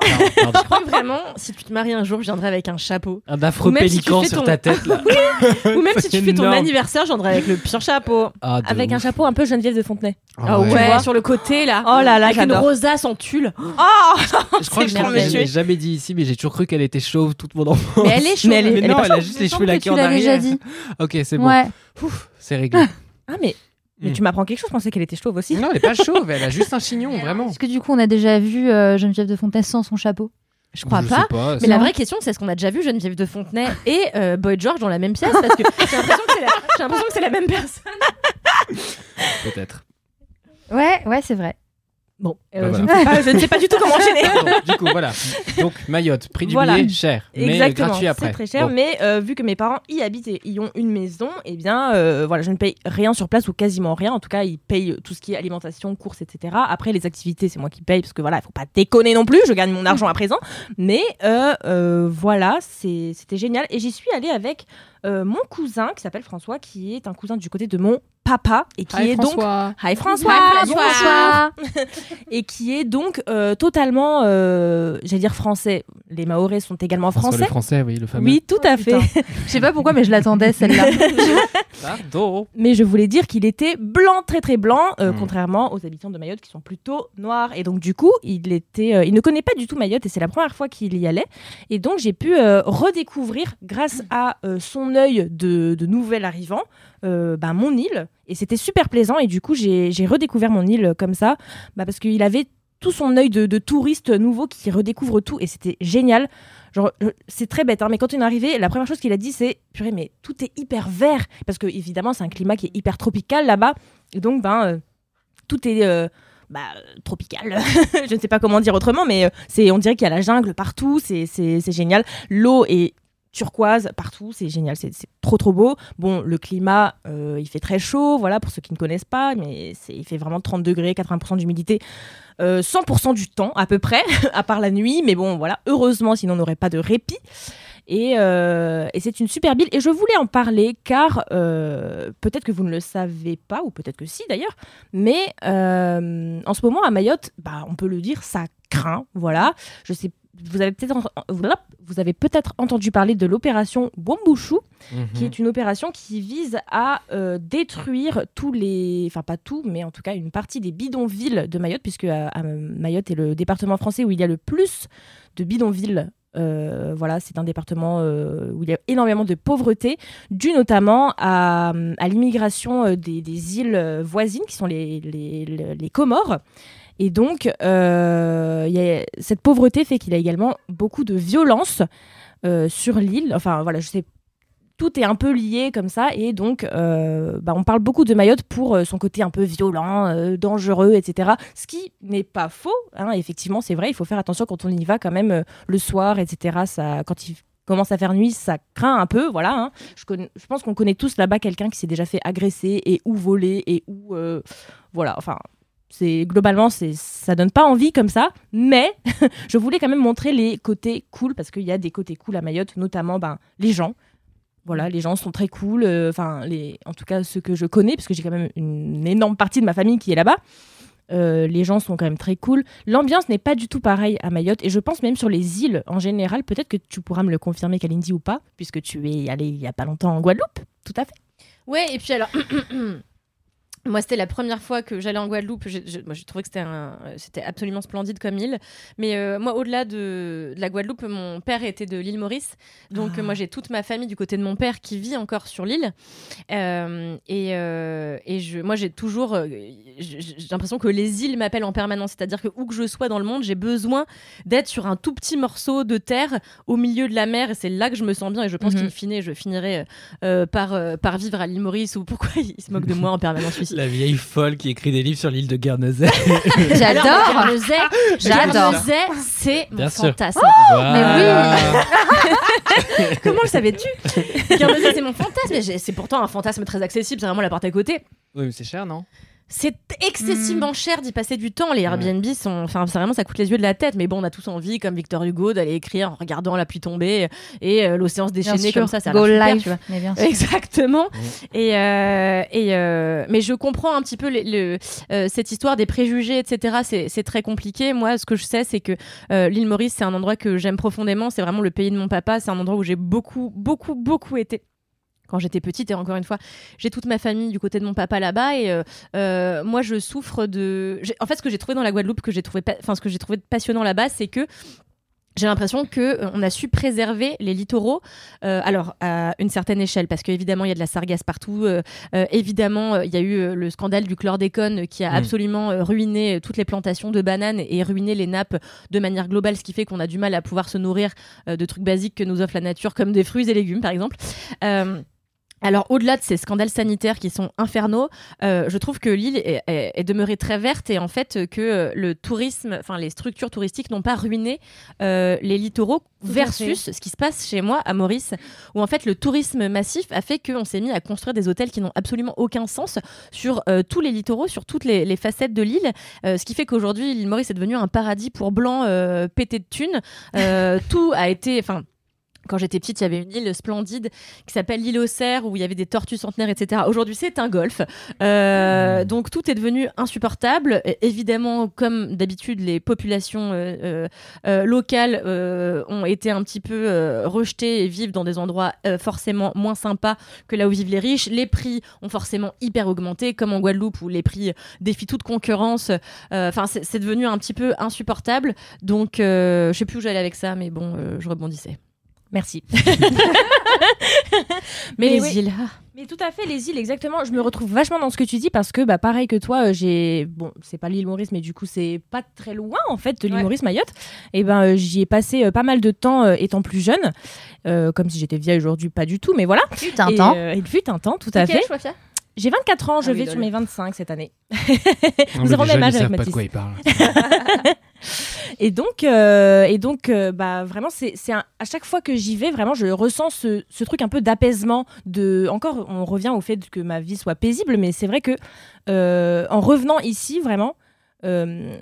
Je crois vraiment, si tu te maries un jour, je viendrai avec un chapeau. Un affreux Ou même si tu pélican fais sur ton- ta tête, là. Ou même si tu fais ton énorme. anniversaire, je viendrai avec le pire chapeau. Ah, de Avec un ouf. chapeau un peu Geneviève de Fontenay. Ah Ah ouais, vois sur le côté là. Oh là là, avec une j'adore. rosace en tulle. Oh Je crois que je C'est l'ai merveilleux. jamais dit ici, mais j'ai toujours cru qu'elle était chauve toute mon enfance. Mais elle est chauve. Mais, elle est- elle est non, pas elle a chauve. juste les cheveux laqués en arrière. déjà dit. Ok, c'est bon. Ouais. Ouf, c'est réglé. Ah mais, mais Hmm. tu m'apprends quelque chose, je pensais qu'elle était chauve aussi. Non, elle est pas chauve, elle a juste un chignon, vraiment. Est-ce que du coup, on a déjà vu euh, Geneviève de Fontaine sans son chapeau? Je crois Je pas. pas. Mais la vraie question, c'est est-ce qu'on a déjà vu Geneviève de Fontenay et euh, Boy George dans la même pièce? Parce que j'ai l'impression que c'est la, j'ai l'impression que c'est la même personne. Peut-être. Ouais, ouais, c'est vrai. Bon, euh, Bah, je, voilà. ne sais pas, je ne sais pas du tout comment enchaîner. Bon, du coup, voilà. Donc, Mayotte, prix du Voilà. billet cher, mais Exactement, gratuit après. c'est très cher, Bon. mais euh, vu que mes parents y habitent et y ont une maison, eh bien, euh, voilà, je ne paye rien sur place ou quasiment rien. En tout cas, ils payent tout ce qui est alimentation, courses, etc. Après, les activités, c'est moi qui paye parce que voilà, il faut pas déconner non plus. Je gagne mon argent à présent, mais euh, voilà, c'était génial. Et j'y suis allée avec mon cousin qui s'appelle François, qui est un cousin du côté de mon papa et qui Hi, est donc François. Hi François, Hi, bonjour. François. et qui est donc euh, totalement, euh, j'allais dire français. Les Maoris sont également François français. le français, oui, le fameux. Oui, tout à fait. putain. Je sais pas pourquoi, mais je l'attendais celle-là. Pardon. Mais je voulais dire qu'il était blanc, très très blanc, euh, Mm. contrairement aux habitants de Mayotte qui sont plutôt noirs. Et donc du coup, il était, euh, il ne connaît pas du tout Mayotte et c'est la première fois qu'il y allait. Et donc j'ai pu euh, redécouvrir, grâce à euh, son œil de, de nouvel arrivant, euh, bah, mon île. Et c'était super plaisant. Et du coup, j'ai redécouvert mon île comme ça, bah, parce qu'il avait tout son œil de, touriste nouveau qui redécouvre tout et c'était génial. C'est très bête, hein, mais quand on est arrivé, la première chose qu'il a dit, c'est purée, mais tout est hyper vert parce que évidemment, c'est un climat qui est hyper tropical là-bas, et donc ben euh, tout est euh, bah, tropical. Je ne sais pas comment dire autrement, mais euh, c'est, on dirait qu'il y a la jungle partout, c'est génial. L'eau est turquoise partout, c'est génial, c'est, trop trop beau. Bon, le climat, euh, il fait très chaud, voilà, pour ceux qui ne connaissent pas, mais il fait vraiment 30 degrés, 80% d'humidité, euh, 100% du temps à peu près, à part la nuit, mais bon, voilà, heureusement, sinon on n'aurait pas de répit. Et, euh, c'est une super ville. Et je voulais en parler car euh, peut-être que vous ne le savez pas, ou peut-être que si d'ailleurs, mais euh, en ce moment à Mayotte, bah, on peut le dire, ça craint. Voilà. Je sais vous avez peut-être vous avez peut-être entendu parler de l'opération Wambushu, qui est une opération qui vise à euh, détruire tous les, enfin pas tout, mais en tout cas une partie des bidonvilles de Mayotte, puisque euh, Mayotte est le département français où il y a le plus de bidonvilles. Euh, voilà, c'est un département où il y a énormément de pauvreté, dû notamment à, à l'immigration des, des îles voisines, qui sont les, les, les- les Comores. Et donc, euh, cette pauvreté fait qu'il y a également beaucoup de violence euh, sur l'île. Enfin, voilà, je sais tout est un peu lié comme ça et donc euh, bah, on parle beaucoup de Mayotte pour son côté un peu violent, dangereux, etc. Ce qui n'est pas faux. hein. Effectivement, c'est vrai. Il faut faire attention quand on y va quand même le soir, etc. Quand il commence à faire nuit, ça craint un peu. Voilà. hein. Je, je pense qu'on connaît tous là-bas quelqu'un qui s'est déjà fait agresser et ou voler et ou voilà. Enfin. C'est globalement, c'est ça donne pas envie comme ça, mais je voulais quand même montrer les côtés cool parce qu'il y a des côtés cool à Mayotte, notamment ben, les gens. Voilà, les gens sont très cool. euh, Enfin, en tout cas ceux que je connais, parce que j'ai quand même une énorme partie de ma famille qui est là-bas. Euh, les gens sont quand même très cool. L'ambiance n'est pas du tout pareille à Mayotte et je pense même sur les îles en général. Peut-être que tu pourras me le confirmer, Kalindi, ou pas, puisque tu es allé il y a pas longtemps en Guadeloupe. Tout à fait. Ouais, et puis alors. Moi, c'était la première fois que j'allais en Guadeloupe. J'ai j'ai- moi, j'ai trouvé que c'était un- c'était absolument splendide comme île. Mais euh, moi, au-delà de, de la Guadeloupe, mon père était de l'île Maurice. Donc, Ah. moi, j'ai toute ma famille du côté de mon père qui vit encore sur l'île. Euh, et euh, et je, moi, j'ai toujours. j'ai j'ai l'impression que les îles m'appellent en permanence. C'est-à-dire que où que je sois dans le monde, j'ai besoin d'être sur un tout petit morceau de terre au milieu de la mer. Et c'est là que je me sens bien. Et je pense Mhm. qu'in fine, je finirai par, par vivre à l'île Maurice. Ou pourquoi il se moque de moi en permanence, La vieille folle qui écrit des livres sur l'île de Guernesey. J'adore. Guernesey, J'adore. Guernesey, c'est mon Bien sûr. fantasme. Voilà. Comment le savais-tu Guernesey, c'est mon fantasme. C'est pourtant un fantasme très accessible. C'est vraiment la porte à côté. Oui, mais c'est cher, non? C'est excessivement cher d'y passer du temps. Les Airbnb sont, enfin, vraiment ça coûte les yeux de la tête. Mais bon, on a tous envie, comme Victor Hugo, d'aller écrire en regardant la pluie tomber et euh, l'océan se déchaîner comme ça. Ça a Go super, live. tu vois. Mais bien sûr. Exactement. Et, euh, et euh, mais je comprends un petit peu le, euh, cette histoire des préjugés, etc. C'est, c'est très compliqué. Moi, ce que je sais, c'est que euh, l'île Maurice, c'est un endroit que j'aime profondément. C'est vraiment le pays de mon papa. C'est un endroit où j'ai beaucoup, beaucoup, beaucoup été. Quand j'étais petite, et encore une fois, j'ai toute ma famille du côté de mon papa là-bas, et euh, euh, moi je souffre de. En fait, ce que j'ai trouvé dans la Guadeloupe, que j'ai trouvé, pa- enfin ce que j'ai trouvé passionnant là-bas, c'est que j'ai l'impression que euh, on a su préserver les littoraux, euh, alors à une certaine échelle, parce qu'évidemment il y a de la sargasse partout. euh, évidemment, il y a eu le scandale du chlordécone qui a Mm. absolument ruiné toutes les plantations de bananes et ruiné les nappes de manière globale, ce qui fait qu'on a du mal à pouvoir se nourrir de trucs basiques que nous offre la nature, comme des fruits et légumes, par exemple. Alors, au-delà de ces scandales sanitaires qui sont infernaux, euh, je trouve que l'île est, est- est demeurée très verte et en fait que euh, le tourisme, enfin les structures touristiques n'ont pas ruiné euh, les littoraux versus ce qui se passe chez moi à Maurice, où en fait le tourisme massif a fait qu'on s'est mis à construire des hôtels qui n'ont absolument aucun sens sur euh, tous les littoraux, sur toutes les, les facettes de l'île, ce qui fait qu'aujourd'hui l'île Maurice est devenue un paradis pour blancs pétés de thunes. Tout a été, enfin quand j'étais petite, il y avait une île splendide qui s'appelle l'île aux cerfs où il y avait des tortues centenaires, etc. Aujourd'hui, c'est un golfe. Euh, donc tout est devenu insupportable. Et évidemment, comme d'habitude, les populations euh, euh, locales ont été un petit peu rejetées et vivent dans des endroits forcément moins sympas que là où vivent les riches. Les prix ont forcément hyper augmenté, comme en Guadeloupe où les prix défient toute concurrence. Enfin, c'est devenu un petit peu insupportable. Donc, je sais plus où j'allais avec ça, mais bon, je rebondissais. Merci. Mais, les oui. îles. ah. Mais tout à fait, les îles, exactement. Je me retrouve vachement dans ce que tu dis parce que, bah, pareil que toi, euh, j'ai. Bon, c'est pas l'île Maurice, mais du coup, c'est pas très loin, en fait, de l'île Ouais. Maurice, Mayotte. Et ben, euh, j'y ai passé euh, pas mal de temps euh, étant plus jeune. Comme si j'étais vieille aujourd'hui, pas du tout, mais voilà. Fut un temps. il fut un temps, tout à Quel fait. âge, J'ai 24 ans, je Ah oui, vais sur mes 25 cette année. Non, Nous avons le même âge avec savent pas de Mathis. quoi ils parlent. Et donc, euh, et donc euh, bah, vraiment, c'est à chaque fois que j'y vais, vraiment, je ressens ce, ce truc un peu d'apaisement. De, encore, on revient au fait que ma vie soit paisible, mais c'est vrai que euh, en revenant ici, vraiment, euh,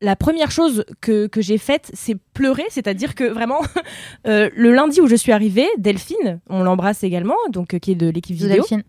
la première chose que, que j'ai faite, c'est pleurer. C'est-à-dire que vraiment, euh, le lundi où je suis arrivée, Delphine, on l'embrasse également, donc euh, qui est de l'équipe vidéo. Delphine.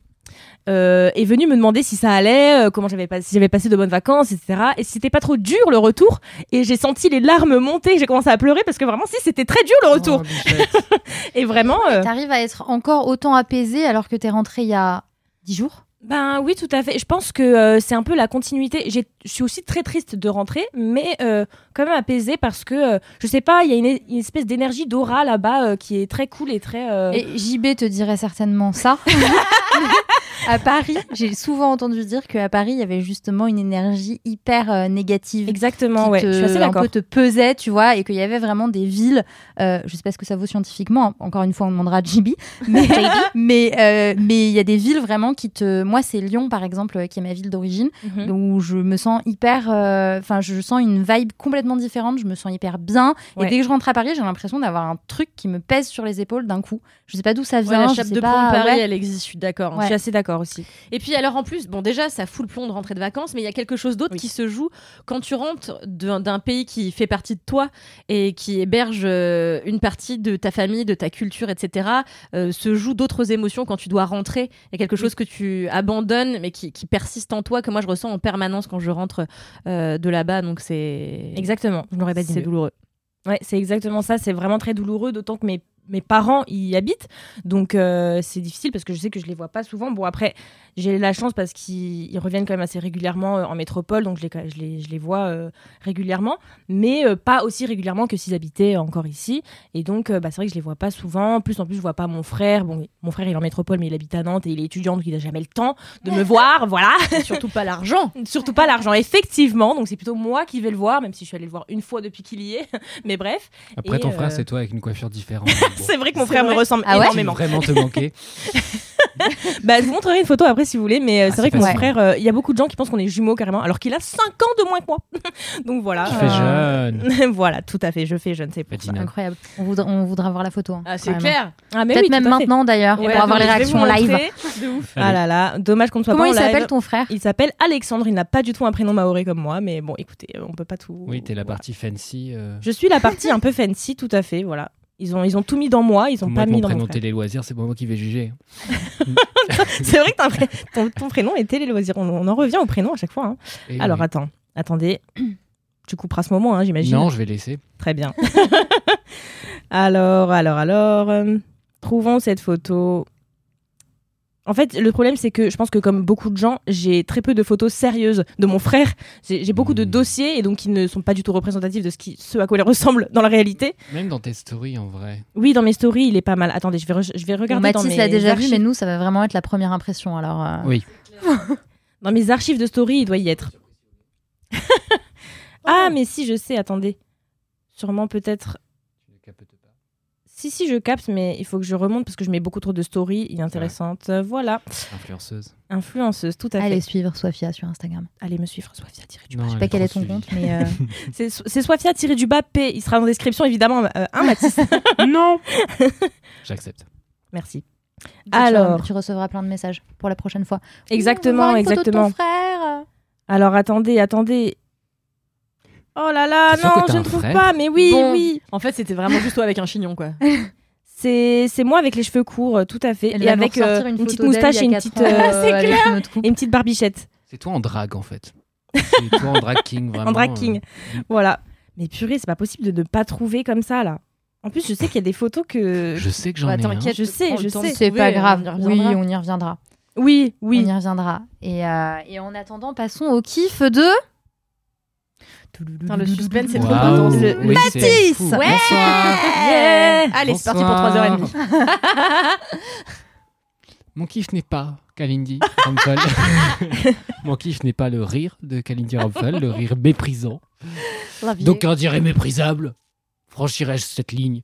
Euh, est venu me demander si ça allait, euh, comment j'avais pas, si j'avais passé de bonnes vacances, etc. Et si c'était pas trop dur le retour. Et j'ai senti les larmes monter, j'ai commencé à pleurer parce que vraiment si c'était très dur le retour. Oh. Et vraiment, euh, T'arrives à être encore autant apaisé alors que t'es rentré il y a 10 jours? Ben oui, tout à fait. Je pense que euh, c'est un peu la continuité. Je suis aussi très triste de rentrer, mais euh, quand même apaisée parce que euh, je sais pas, il y a une, une espèce d'énergie d'aura là-bas euh, qui est très cool et très. Et JB te dirait certainement ça. à Paris, j'ai souvent entendu dire qu'à Paris, il y avait justement une énergie hyper négative. Exactement, qui ouais. te, Je suis assez un peu te pesait, tu vois, et qu'il y avait vraiment des villes, je sais pas ce que ça vaut scientifiquement, encore une fois on demandera à JB, mais mais il y a des villes vraiment qui te, moi c'est Lyon par exemple, euh, qui est ma ville d'origine, Mhm. où je me sens hyper, euh, enfin je sens une vibe complètement différente, je me sens hyper bien, Ouais. et dès que je rentre à Paris j'ai l'impression d'avoir un truc qui me pèse sur les épaules d'un coup, je sais pas d'où ça Ouais, vient, la je chape sais de pas, Paris, ouais. elle existe, je suis d'accord. Je suis assez d'accord aussi. Et puis alors en plus, bon déjà ça fout le plomb de rentrer de vacances, mais il y a quelque chose d'autre Oui. qui se joue quand tu rentres d'un pays qui fait partie de toi et qui héberge euh, une partie de ta famille, de ta culture, etc. euh, se jouent d'autres émotions quand tu dois rentrer. Il y a quelque chose que tu abandonnes mais qui, qui persiste en toi que moi je ressens en permanence quand je rentre euh, de là-bas. Donc c'est Exactement. Je n'aurais pas dit c'est douloureux. Ouais, c'est exactement ça. C'est vraiment très douloureux, d'autant que mes, mes parents y habitent. Donc, euh, c'est difficile parce que je sais que je les vois pas souvent. Bon, après, j'ai la chance parce qu'ils ils reviennent quand même assez régulièrement euh, en métropole. Donc, je les, je les, je les vois euh, régulièrement. Mais euh, pas aussi régulièrement que s'ils habitaient encore ici. Et donc, euh, bah, c'est vrai que je les vois pas souvent. En plus, en plus, je vois pas mon frère. Bon, mon frère, il est en métropole, mais il habite à Nantes et il est étudiant, donc il n'a jamais le temps de me voir. Voilà. Et surtout pas l'argent. Surtout pas l'argent, effectivement. Donc, c'est plutôt moi qui vais le voir, même si je suis allée le voir une fois depuis qu'il y est. mais bref. Après, Et, ton frère, c'est toi avec une coiffure différente. C'est vrai que mon frère vrai me ressemble Ah ouais énormément. vraiment te manquer. Bah, je vous montrerai une photo après si vous voulez, mais euh, Ah, c'est vrai que mon frère, euh, il y a beaucoup de gens qui pensent qu'on est jumeaux carrément, alors qu'il a 5 ans de moins que moi. Donc voilà. Tu fais jeune. voilà, tout à fait, je fais jeune, c'est pour ça. Fatina. Incroyable. On voudra, on voudra voir la photo. hein, Ah c'est clair. Ah, mais Peut-être oui, même maintenant d'ailleurs, Ouais, pour avoir les réactions live. De ouf. Ah là là, dommage qu'on ne soit Comment pas il en live. s'appelle ton frère Il s'appelle Alexandre, il n'a pas du tout un prénom maoré comme moi, mais bon, écoutez, on peut pas tout. Oui, t'es la partie fancy. euh, Je suis la partie un peu fancy, tout à fait, voilà. Ils ont, ils ont tout mis dans moi, ils ont moi, pas mis dans mon prénom télé loisirs, c'est pas moi qui vais juger. C'est vrai que pré- ton, ton prénom est télé loisirs. On, on en revient au prénom à chaque fois. hein. Alors oui. attends, attendez. Tu couperas ce moment, hein, j'imagine. Non, je vais laisser. Très bien. alors, alors, alors. euh, trouvons cette photo. En fait, le problème, c'est que je pense que comme beaucoup de gens, j'ai très peu de photos sérieuses de mon frère. J'ai beaucoup de Hmm. dossiers et donc ils ne sont pas du tout représentatifs de ce, qui, ce à quoi il ressemble dans la réalité. Même dans tes stories, en vrai. Oui, dans mes stories, il est pas mal. Attendez, je vais, re- je vais Bon, regarder dans Mathis mes l'a déjà vu, mais nous, ça va vraiment être la première impression. Alors, euh, Oui. Dans mes archives de story, il doit y être. ah, mais si, je sais, attendez. Sûrement peut-être. Si, si, je capte, mais il faut que je remonte parce que je mets beaucoup trop de stories inintéressantes. Euh, Voilà. Influenceuse. Influenceuse, tout à fait. allez Allez, suivre Sophia sur Instagram. me suivre, Soifia tiré du Non, bas. Je sais pas quel est ton compte, mais euh, C'est c'est Soifia tiré du bas P. Il sera en description, évidemment. Euh, un Mathis. non Merci. J'accepte. tu- Alors. tu recevras plein de messages pour la prochaine fois. Exactement, photo de exactement. ton frère. Alors, attendez, attendez. Oh là là, T'es sûr non, que t'as je un ne trouve frère pas, mais oui, Bon. oui. En fait, c'était vraiment juste toi avec un chignon, quoi. C'est c'est moi avec les cheveux courts, euh, tout à fait. Elle et avec euh, une, une, petite moustache et une a petite, ans, euh, euh, une et petite barbichette. C'est toi en drague, en fait. C'est toi en drag king, vraiment. en drag king. euh. Voilà. Mais purée, c'est pas possible de ne pas trouver comme ça, là. En plus, je sais qu'il y a des photos que. Je sais que j'en Bah, ai un. t'inquiète, Je sais, prends le je temps sais. C'est trouver, pas on grave. y Oui, reviendra. on y reviendra. Oui, On oui. y reviendra. Et, euh, et en attendant, passons au kiff de. Le suspense, c'est trop intense. Le- Oui, fou. Ouais. Bonsoir. Yeah Allez, c'est parti pour Bonsoir. 3h30. Mon kiff n'est pas Kalindi Rumpel. Mon kiff n'est pas le rire de Kalindi Rumpel, le rire méprisant. D'aucuns diraient méprisable. Franchirais-je cette ligne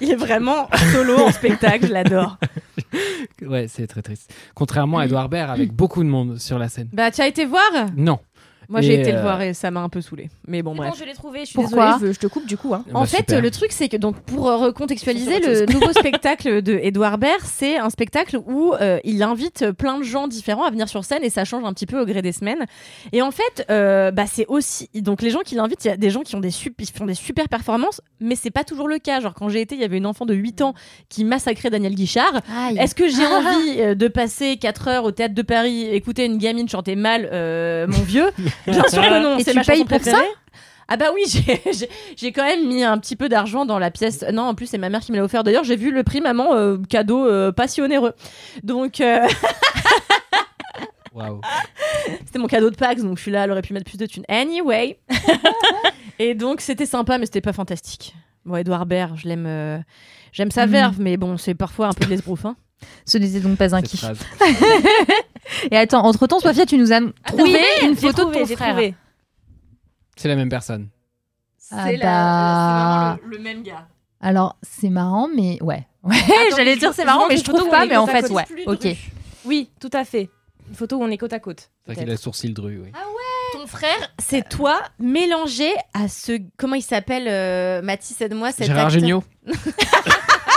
Il est vraiment solo en spectacle, je l'adore. Ouais, c'est très triste. Contrairement à Edouard Baird avec beaucoup de monde sur la scène. Bah, tu as été voir? Non. Moi, j'ai été le euh, voir et ça m'a un peu saoulé. Mais bon, Bon, bref. je l'ai trouvé, je suis Pourquoi désolée, je, je te coupe du coup. Hein. Bah, En fait, super. le truc, c'est que donc pour euh, recontextualiser, le nouveau spectacle de Edouard Baird, c'est un spectacle où euh, il invite plein de gens différents à venir sur scène et ça change un petit peu au gré des semaines. Et en fait, euh, bah, c'est aussi donc les gens qui l'invitent, il y a des gens qui ont des sup- qui font des super performances, mais c'est pas toujours le cas. Genre quand j'ai été, il y avait une enfant de 8 ans qui massacrait Daniel Guichard. Est-ce que j'ai envie de passer 4 heures au théâtre de Paris, écouter une gamine chanter mal euh, mon vieux? Bien sûr que non. Et c'est tu ma payes chanson pour ça. Ah bah oui, j'ai- quand même mis un petit peu d'argent dans la pièce. Non, en plus c'est ma mère qui me l'a offert. D'ailleurs, j'ai vu le prix maman euh, cadeau euh, pas si onéreux. Donc euh, Waouh. c'était mon cadeau de Pâques, donc je suis là, elle aurait pu mettre plus de thunes. Anyway. Et donc c'était sympa, mais c'était pas fantastique. Bon, Edouard Baird, je l'aime, euh, j'aime sa Mhm. verve, mais bon, c'est parfois un peu de l'esbrouf. Hein. Ce n'était donc pas un kiff. Et attends, entre temps, Sofia, tu nous as trouvé une photo trouvé, de ton frère. C'est la même personne. Ah C'est bah. c'est le, le même gars. Alors, c'est marrant, mais ouais. Ouais, j'allais dire c'est marrant, mais je trouve pas, mais en fait, ouais. Ok. Oui, tout à fait. Une photo où on est côte à côte. C'est qu'il a le sourcil dru, oui. Ton frère, c'est toi mélangé à ce. Comment il s'appelle euh, Mathis, aide-moi. cet Gérard acteur- Jugnot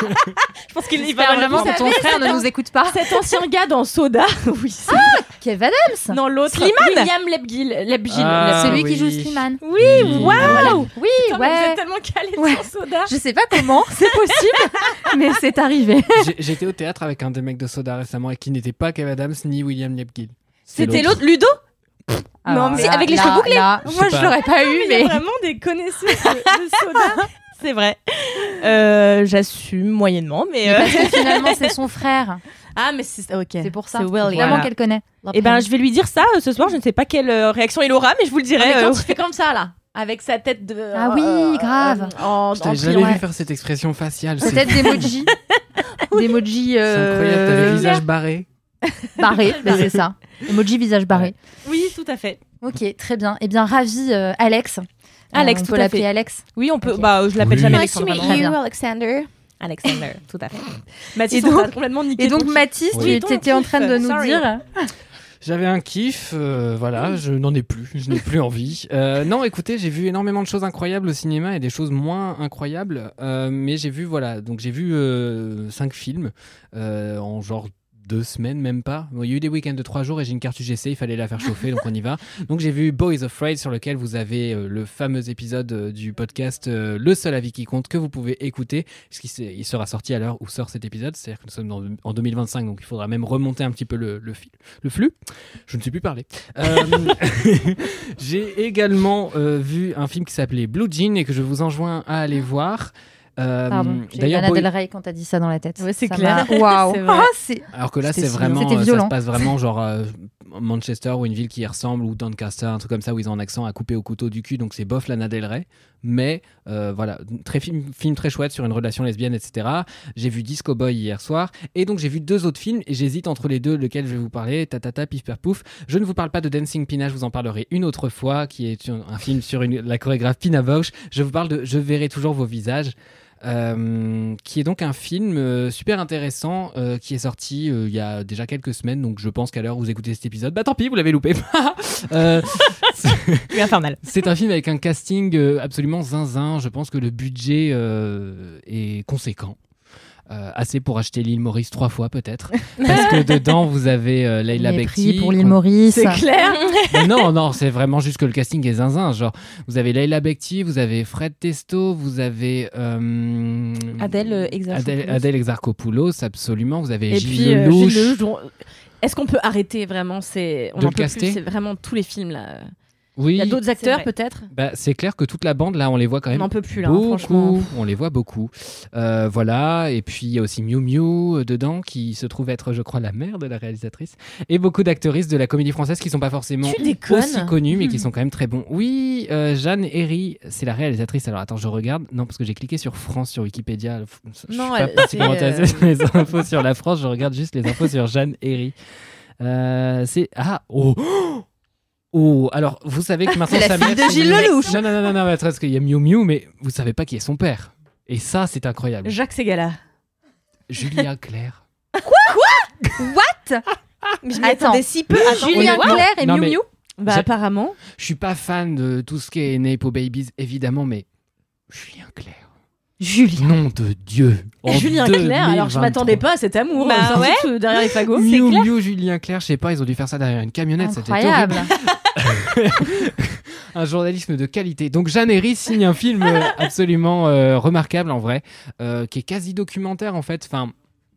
Je pense qu'il J'espère vraiment que ton frère ne nous écoute pas. Cet ancien gars dans Soda. oui, c'est Kev Adams Non, l'autre. Slimane William Lebguil. Lebguil. Ah, Celui oui. qui joue Slimane. Oui, Waouh Oui, Putain, mais Vous ouais. êtes tellement calé Ouais. sur Soda. Je sais pas comment, c'est possible, mais c'est arrivé. J'ai- J'étais au théâtre avec un des mecs de Soda récemment et qui n'était pas Kev Adams ni William Lebguil. C'était l'autre, Ludo Alors mais là- avec les là- cheveux bouclés. là, Moi, je l'aurais pas eu, Il y a mais. vraiment des connaisseuses de, de Soda. C'est vrai. Euh, J'assume moyennement, mais. Mais euh, parce que finalement, c'est son frère. Ah, mais c'est ok. C'est pour ça. C'est William. Voilà. qu'elle connaît. Eh ben, je vais lui dire ça euh, ce soir. Je ne sais pas quelle euh, réaction il aura, mais je vous le Ah, dirai. mais quand euh, il fait comme ça, là, avec sa tête de. Ah oui, grave. euh, en, Je t'avais jamais vu faire cette expression faciale. C'est Peut-être d'emoji. D'emoji c'est incroyable, t'avais le visage barré. barré, c'est ça. Emoji visage barré. Oui, tout à fait. Ok, très bien. Eh bien, ravi, euh, Alex. Alex, on tout peut l'appeler fait. Alex. Oui, on peut. Bah, je l'appelle Oui. jamais Nice Alexandre. meet vraiment. you. bien. Alexander. Alexander, tout à fait. Et Mathis, donc- on t'a complètement niqué Et donc, Mathis, Oui. tu étais en train de nous Sorry. dire. J'avais un kiff, euh, voilà, je n'en ai plus, je n'ai plus envie. Euh, non, écoutez, j'ai vu énormément de choses incroyables au cinéma et des choses moins incroyables, euh, mais j'ai vu, voilà, donc j'ai vu euh, cinq films euh, en genre deux semaines, même pas. Bon, il y a eu des week-ends de trois jours et j'ai une carte UGC, il fallait la faire chauffer, donc on y va. Donc j'ai vu Boys Afraid, sur lequel vous avez euh, le fameux épisode euh, du podcast euh, Le seul avis qui compte, que vous pouvez écouter, puisqu'il il sera sorti à l'heure où sort cet épisode, c'est-à-dire que nous sommes dans- en 2025, donc il faudra même remonter un petit peu le, le, fil- le flux. Je ne sais plus parler. J'ai également vu un film qui s'appelait Blue Jean et que je vous enjoins à aller voir. Euh, Pardon, D'ailleurs, Lana Boy- Del Rey quand t'as dit ça dans la tête. Ouais, c'est clair. Waouh. Ah, alors que là, c'est vraiment, euh, ça se passe vraiment genre euh, Manchester ou une ville qui y ressemble ou Doncaster, un truc comme ça où ils ont un accent à couper au couteau du cul, donc c'est bof Lana Del Rey. Mais euh, voilà, très film, film très chouette sur une relation lesbienne, etc. J'ai vu Disco Boy hier soir et donc j'ai vu deux autres films et j'hésite entre les deux lequel je vais vous parler. Tatata, pif paf pouf. Je ne vous parle pas de Dancing Pina, je vous en parlerai une autre fois, qui est un film sur une- la chorégraphe Pina Bausch. Je vous parle de Je verrai toujours vos visages. Euh, qui est donc un film euh, super intéressant euh, qui est sorti euh, il y a déjà quelques semaines donc je pense qu'à l'heure où vous écoutez cet épisode bah tant pis vous l'avez loupé Euh, C'est infernal. c'est un film avec un casting euh, absolument zinzin. Je pense que le budget euh, est conséquent. Euh, assez pour acheter l'île Maurice trois fois peut-être. Parce que dedans vous avez euh, Leila Bekti. pour l'île Maurice. C'est clair. Mais non, non, c'est vraiment juste que le casting est zinzin. Genre, vous avez Leila Bekti, vous avez Fred Testo, vous avez euh, Adèle euh, Exarchopoulos. Adèle, Adèle Exarchopoulos, absolument. Vous avez Et Gilles puis, euh, Lelouch. Gilles Lelouch, dont- Est-ce qu'on peut arrêter vraiment c'est on De en le peut caster plus, c'est vraiment tous les films là. Oui, Il y a d'autres acteurs peut-être? bah, c'est clair que toute la bande là, on les voit quand On même n'en peut plus là, hein, franchement. Beaucoup, on les voit beaucoup. Euh, voilà, et puis il y a aussi Miu Miu euh, dedans, qui se trouve être, je crois, la mère de la réalisatrice, et beaucoup d'actrices de la comédie française qui sont pas forcément aussi connues, mais qui sont quand même très bons. Oui, euh, Jeanne Herry, c'est la réalisatrice. Alors attends, je regarde. Non, parce que j'ai cliqué sur France sur Wikipédia. Je Non, suis pas elle- particulièrement euh, intéressé sur les infos sur la France. Je regarde juste les infos sur Jeanne Herry. Euh, c'est ah oh Oh, alors vous savez que maintenant C'est la fille de Gilles Lelouch. Non, non, non, non, non, mais attends, parce qu'il y a Miu Miu, mais vous savez pas qui est son père. Et ça, c'est incroyable. Jacques Segala. Julia Claire. Mais je m'y Attends. attendais si peu. Julien Clerc et Non, Miu Miu? Bah, apparemment. Je suis pas fan de tout ce qui est Nepo Babies, évidemment, mais Julien Clerc. Julien. Nom de Dieu. En Julien Clerc, alors je 2023. m'attendais pas à cet amour. Bah ouais. derrière les fagots. Miu Miu Julien Clerc, je sais pas, ils ont dû faire ça derrière une camionnette, c'était Incroyable. horrible. un journalisme de qualité. Donc Jeanne Herry signe un film euh, absolument euh, remarquable en vrai, euh, qui est quasi documentaire en fait. Enfin,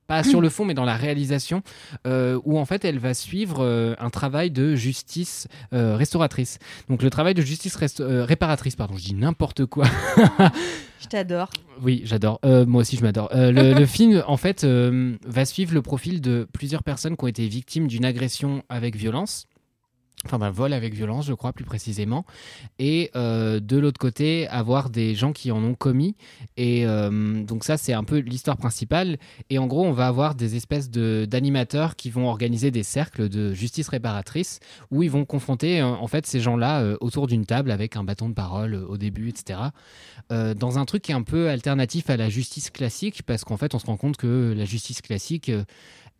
pas sur le fond, mais dans la réalisation, euh, où en fait elle va suivre euh, un travail de justice euh, restauratrice. Donc le travail de justice euh, réparatrice, pardon, je dis n'importe quoi. Je t'adore. Oui, j'adore. Moi aussi, je m'adore. Le, le film, en fait, va suivre le profil de plusieurs personnes qui ont été victimes d'une agression avec violence. Enfin, d'un vol avec violence, je crois, plus précisément. Et euh, de l'autre côté, avoir des gens qui en ont commis. Et euh, donc, ça, c'est un peu l'histoire principale. Et en gros, on va avoir des espèces de- d'animateurs qui vont organiser des cercles de justice réparatrice où ils vont confronter, euh, en fait, ces gens-là autour d'une table avec un bâton de parole au début, etc dans un truc qui est un peu alternatif à la justice classique, parce qu'en fait, on se rend compte que la justice classique,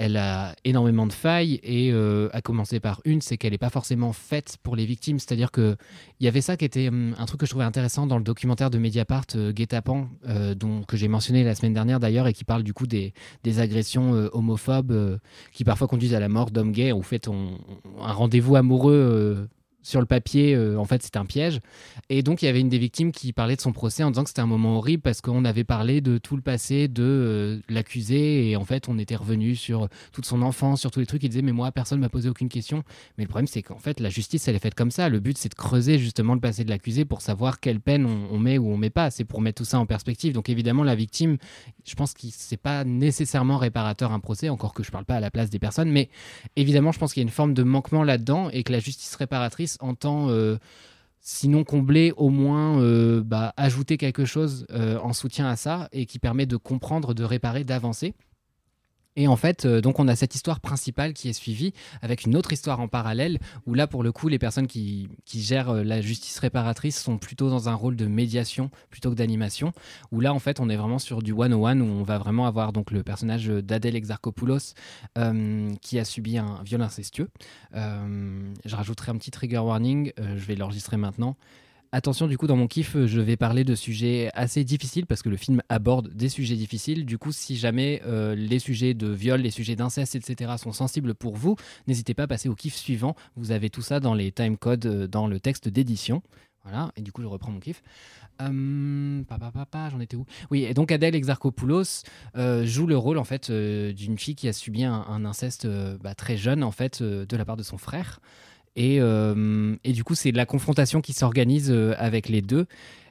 elle a énormément de failles, et euh, à commencer par une, c'est qu'elle n'est pas forcément faite pour les victimes. C'est-à-dire qu'il y avait ça qui était hum, un truc que je trouvais intéressant dans le documentaire de Mediapart, euh, Guet-apens, euh, que j'ai mentionné la semaine dernière d'ailleurs, et qui parle du coup des, agressions euh, homophobes qui parfois conduisent à la mort d'hommes gays. Où, fait, un rendez-vous amoureux. Sur le papier, euh, en fait, c'était un piège. Et donc, il y avait une des victimes qui parlait de son procès en disant que c'était un moment horrible parce qu'on avait parlé de tout le passé de euh, l'accusé et en fait, on était revenu sur toute son enfance, sur tous les trucs. Il disait, mais moi, personne m'a posé aucune question. Mais le problème, c'est qu'en fait, la justice, elle est faite comme ça. Le but, c'est de creuser justement le passé de l'accusé pour savoir quelle peine on, on met ou on met pas. C'est pour mettre tout ça en perspective. Donc, évidemment, la victime, je pense que c'est pas nécessairement réparateur un procès, encore que je parle pas à la place des personnes, mais évidemment, je pense qu'il y a une forme de manquement là-dedans et que la justice réparatrice entend, euh, sinon combler, au moins euh, bah, ajouter quelque chose euh, en soutien à ça et qui permet de comprendre, de réparer, d'avancer. Et en fait, euh, donc on a cette histoire principale qui est suivie avec une autre histoire en parallèle où là, pour le coup, les personnes qui, qui gèrent euh, la justice réparatrice sont plutôt dans un rôle de médiation plutôt que d'animation. Où là, en fait, on est vraiment sur du one-on-one où on va vraiment avoir donc le personnage d'Adèle Exarchopoulos euh, qui a subi un viol incestueux. Je rajouterai un petit trigger warning, je vais l'enregistrer maintenant. Attention, du coup, dans mon kiff, je vais parler de sujets assez difficiles parce que le film aborde des sujets difficiles. Du coup, si jamais euh, les sujets de viol, les sujets d'inceste, etc. sont sensibles pour vous, n'hésitez pas à passer au kiff suivant. Vous avez tout ça dans les timecodes, euh, dans le texte d'édition. Voilà, et du coup, je reprends mon kiff. Euh, pa, pa, pa, pa, j'en étais où? Oui, et donc Adèle Exarchopoulos euh, joue le rôle en fait d'une fille qui a subi un, inceste bah, très jeune en fait de la part de son frère. Et, euh, et du coup, c'est la confrontation qui s'organise euh, avec les deux.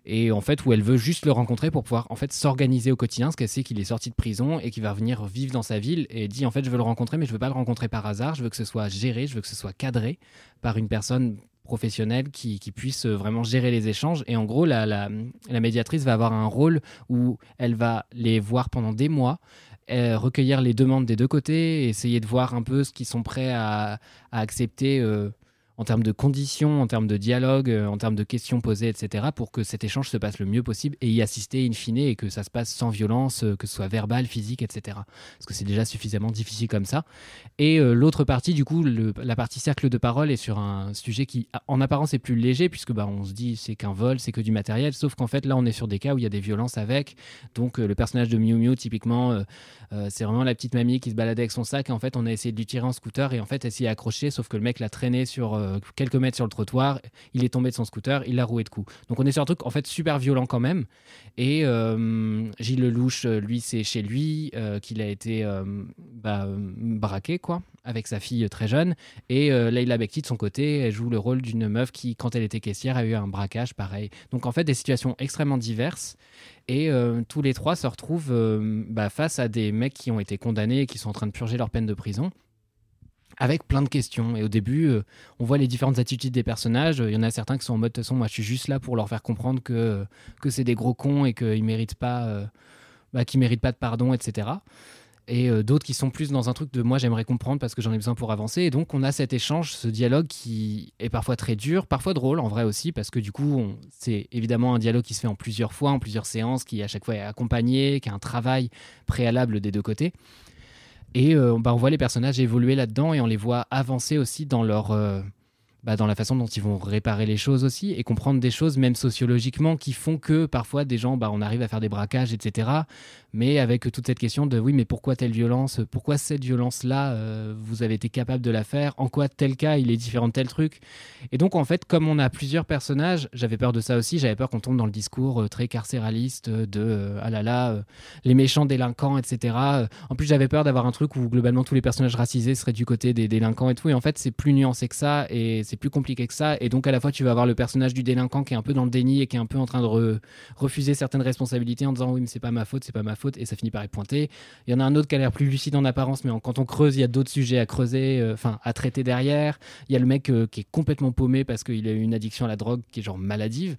Et en fait, où elle veut juste le rencontrer pour pouvoir en fait s'organiser au quotidien, parce qu'elle sait qu'il est sorti de prison et qu'il va venir vivre dans sa ville. Et dit en fait, je veux le rencontrer, mais je veux pas le rencontrer par hasard. Je veux que ce soit géré, je veux que ce soit cadré par une personne professionnelle qui, qui puisse euh, vraiment gérer les échanges. Et en gros, la, la, la médiatrice va avoir un rôle où elle va les voir pendant des mois, recueillir les demandes des deux côtés, essayer de voir un peu ce qu'ils sont prêts à, à accepter en termes de conditions, en termes de dialogue, euh, en termes de questions posées, etc., pour que cet échange se passe le mieux possible et y assister in fine et que ça se passe sans violence, euh, que ce soit verbal, physique, etc. Parce que c'est déjà suffisamment difficile comme ça. Et euh, l'autre partie, du coup, la partie cercle de parole est sur un sujet qui, en apparence, est plus léger, puisque bah, on se dit c'est qu'un vol, c'est que du matériel, sauf qu'en fait, là, on est sur des cas où il y a des violences avec. Donc, le personnage de Miu Miu, typiquement, c'est vraiment la petite mamie qui se baladait avec son sac. Et en fait, on a essayé de lui tirer en scooter, et en fait, elle s'y est accrochée, sauf que le mec l'a traîné sur euh, quelques mètres sur le trottoir. Il est tombé de son scooter, il l'a roué de coups. Donc, on est sur un truc, en fait, super violent quand même. Et euh, Gilles Lelouch, euh, lui, c'est chez lui qu'il a été bah, braqué, quoi, avec sa fille très jeune. Et Leila Bekti, de son côté, elle joue le rôle d'une meuf qui, quand elle était caissière, a eu un braquage pareil. Donc, en fait, des situations extrêmement diverses. Et tous les trois se retrouvent bah, face à des mecs qui ont été condamnés et qui sont en train de purger leur peine de prison. Avec plein de questions. Et au début, euh, on voit les différentes attitudes des personnages. Il y en a certains qui sont en mode, de toute façon, moi je suis juste là pour leur faire comprendre que, que c'est des gros cons et qu'ils méritent pas, euh, bah, méritent pas de pardon, etc. Et euh, d'autres qui sont plus dans un truc de moi j'aimerais comprendre parce que j'en ai besoin pour avancer. Et donc on a cet échange, ce dialogue qui est parfois très dur, parfois drôle en vrai aussi, parce que du coup c'est évidemment un dialogue qui se fait en plusieurs fois, en plusieurs séances, qui à chaque fois est accompagné, qui a un travail préalable des deux côtés. Et euh, bah, on voit les personnages évoluer là-dedans et on les voit avancer aussi dans leur, euh, bah, dans la façon dont ils vont réparer les choses aussi et comprendre des choses, même sociologiquement, qui font que parfois des gens, bah, on arrive à faire des braquages, etc. Mais avec toute cette question de oui, mais pourquoi telle violence Pourquoi cette violence-là, euh, vous avez été capable de la faire? En quoi tel cas, il est différent de tel truc? Et donc, en fait, comme on a plusieurs personnages, j'avais peur de ça aussi. J'avais peur qu'on tombe dans le discours euh, très carcéraliste de euh, ah là là, les méchants délinquants, etc. En plus, j'avais peur d'avoir un truc où globalement tous les personnages racisés seraient du côté des délinquants et tout. Et en fait, c'est plus nuancé que ça et c'est plus compliqué que ça. Et donc, à la fois, tu vas avoir le personnage du délinquant qui est un peu dans le déni et qui est un peu en train de re- refuser certaines responsabilités en disant oui, mais c'est pas ma faute, c'est pas ma faute. Et ça finit par y pointer. Il y en a un autre qui a l'air plus lucide en apparence, mais quand on creuse, il y a d'autres sujets à creuser, euh, enfin, à traiter derrière. Il y a le mec euh, qui est complètement paumé parce qu'il a eu une addiction à la drogue qui est genre maladive.